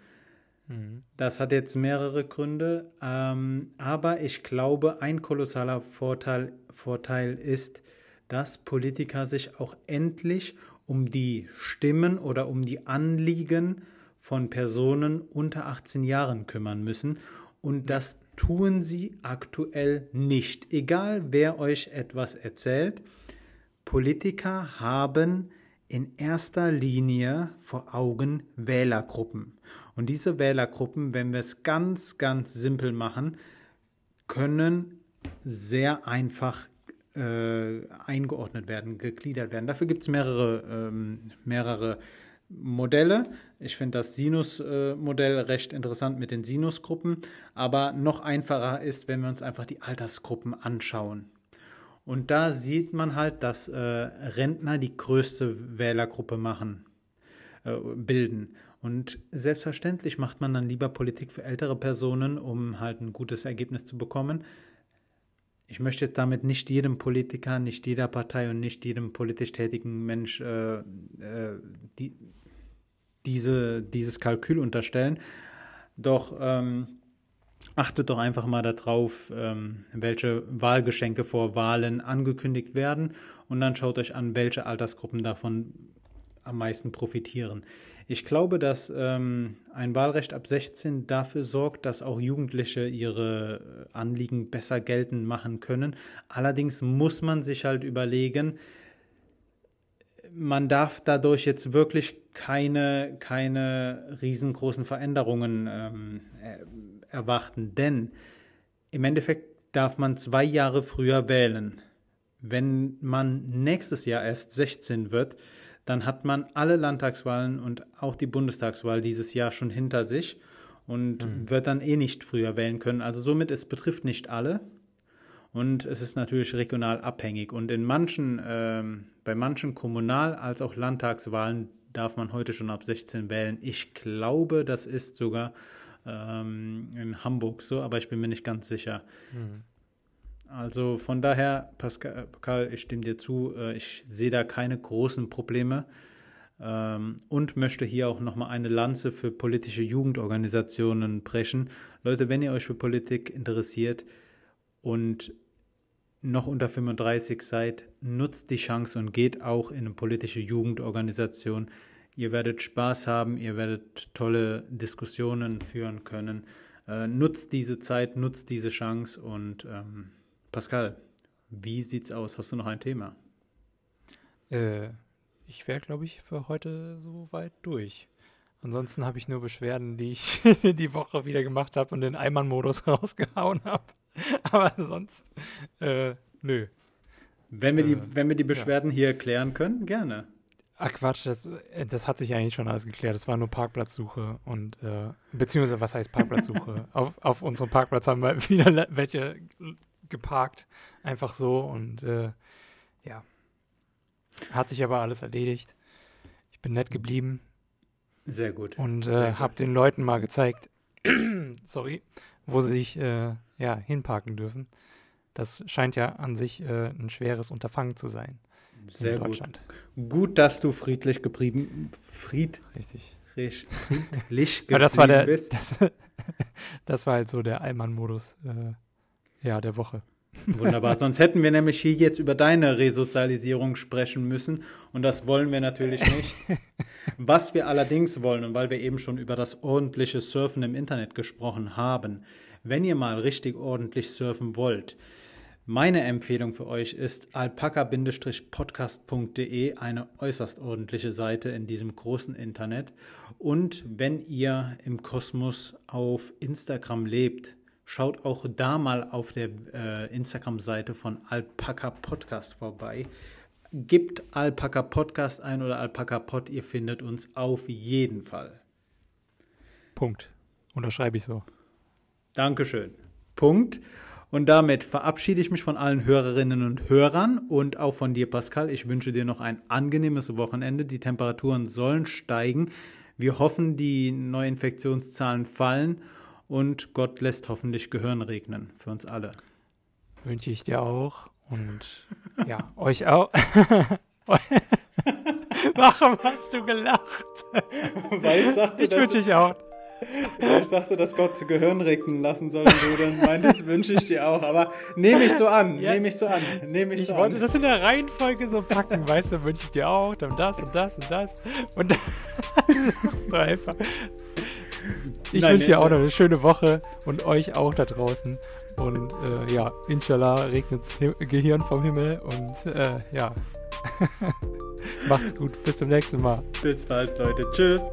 Mhm. Das hat jetzt mehrere Gründe, ähm, aber ich glaube, ein kolossaler Vorteil, Vorteil ist, dass Politiker sich auch endlich um die Stimmen oder um die Anliegen von Personen unter 18 Jahren kümmern müssen. Und das tun sie aktuell nicht. Egal wer euch etwas erzählt, Politiker haben in erster Linie vor Augen Wählergruppen. Und diese Wählergruppen, wenn wir es ganz, ganz simpel machen, können sehr einfach äh, eingeordnet werden, gegliedert werden. Dafür gibt es mehrere, ähm, mehrere Modelle. Ich finde das Sinus-Modell recht interessant mit den Sinusgruppen, aber noch einfacher ist, wenn wir uns einfach die Altersgruppen anschauen. Und da sieht man halt, dass äh, Rentner die größte Wählergruppe machen, äh, bilden. Und selbstverständlich macht man dann lieber Politik für ältere Personen, um halt ein gutes Ergebnis zu bekommen. Ich möchte jetzt damit nicht jedem Politiker, nicht jeder Partei und nicht jedem politisch tätigen Mensch äh, äh, die, diese, dieses Kalkül unterstellen. Doch ähm, achtet doch einfach mal darauf, ähm, welche Wahlgeschenke vor Wahlen angekündigt werden und dann schaut euch an, welche Altersgruppen davon am meisten profitieren. Ich glaube, dass ähm, ein Wahlrecht ab 16 dafür sorgt, dass auch Jugendliche ihre Anliegen besser geltend machen können. Allerdings muss man sich halt überlegen, man darf dadurch jetzt wirklich keine, keine riesengroßen Veränderungen ähm, erwarten, denn im Endeffekt darf man zwei Jahre früher wählen. Wenn man nächstes Jahr erst 16 wird, dann hat man alle Landtagswahlen und auch die Bundestagswahl dieses Jahr schon hinter sich und mhm. wird dann eh nicht früher wählen können. Also somit, es betrifft nicht alle und es ist natürlich regional abhängig. Und in manchen, ähm, bei manchen Kommunal- als auch Landtagswahlen darf man heute schon ab 16 wählen. Ich glaube, das ist sogar ähm, in Hamburg so, aber ich bin mir nicht ganz sicher. Mhm. Also von daher, Pascal, ich stimme dir zu, äh, ich sehe da keine großen Probleme ähm, und möchte hier auch nochmal eine Lanze für politische Jugendorganisationen brechen. Leute, wenn ihr euch für Politik interessiert und noch unter 35 seid, nutzt die Chance und geht auch in eine politische Jugendorganisation. Ihr werdet Spaß haben, ihr werdet tolle Diskussionen führen können. Äh, nutzt diese Zeit, nutzt diese Chance und ähm, Pascal, wie sieht's aus? Hast du noch ein Thema? Äh, ich wäre, glaube ich, für heute so weit durch. Ansonsten habe ich nur Beschwerden, die ich die Woche wieder gemacht habe und den Eimann-Modus rausgehauen habe. Aber sonst, äh, nö. Wenn wir, die, äh, wenn wir die Beschwerden ja. hier klären können, gerne. Ach Quatsch, das, äh, das hat sich eigentlich schon alles geklärt. Das war nur Parkplatzsuche und äh, beziehungsweise was heißt Parkplatzsuche? auf, auf unserem Parkplatz haben wir wieder welche geparkt, einfach so und äh, ja. Hat sich aber alles erledigt. Ich bin nett geblieben. Sehr gut. Und äh, habe den Leuten mal gezeigt, sorry, wo sie sich äh, ja, hinparken dürfen. Das scheint ja an sich äh, ein schweres Unterfangen zu sein. Sehr in Deutschland. Gut. Gut, dass du friedlich geblieben, fried, Richtig. friedlich geblieben das war der, bist. Das, das, war halt so der Allmann-Modus äh, ja, der Woche. Wunderbar. Sonst hätten wir nämlich hier jetzt über deine Resozialisierung sprechen müssen. Und das wollen wir natürlich nicht. Was wir allerdings wollen, und weil wir eben schon über das ordentliche Surfen im Internet gesprochen haben, wenn ihr mal richtig ordentlich surfen wollt, meine Empfehlung für euch ist alpaka-podcast.de, eine äußerst ordentliche Seite in diesem großen Internet. Und wenn ihr im Kosmos auf Instagram lebt, schaut auch da mal auf der äh, Instagram-Seite von Alpaka Podcast vorbei. Gebt Alpaka Podcast ein oder Alpaka Pod, ihr findet uns auf jeden Fall. Punkt. Unterschreibe ich so. Dankeschön. Punkt. Und damit verabschiede ich mich von allen Hörerinnen und Hörern und auch von dir, Pascal. Ich wünsche dir noch ein angenehmes Wochenende. Die Temperaturen sollen steigen. Wir hoffen, die Neuinfektionszahlen fallen und Gott lässt hoffentlich Gehirn regnen für uns alle. Wünsche ich dir auch und ja, euch auch. Warum hast du gelacht? Weil ich wünsche ich auch. Ich sagte, dass Gott zu Gehirn regnen lassen soll, du dann meintest, wünsche ich dir auch. Aber nehme ich so an, ja. nehme ich so an, nehme ich, ich so wollte an. das in der Reihenfolge so packen, weißt du, wünsche ich dir auch, dann das und das und das. Und dann du einfach. Ich wünsche dir auch noch eine schöne Woche und euch auch da draußen. Und äh, ja, inshallah regnet Gehirn vom Himmel und äh, ja. Macht's gut. Bis zum nächsten Mal. Bis bald, Leute. Tschüss.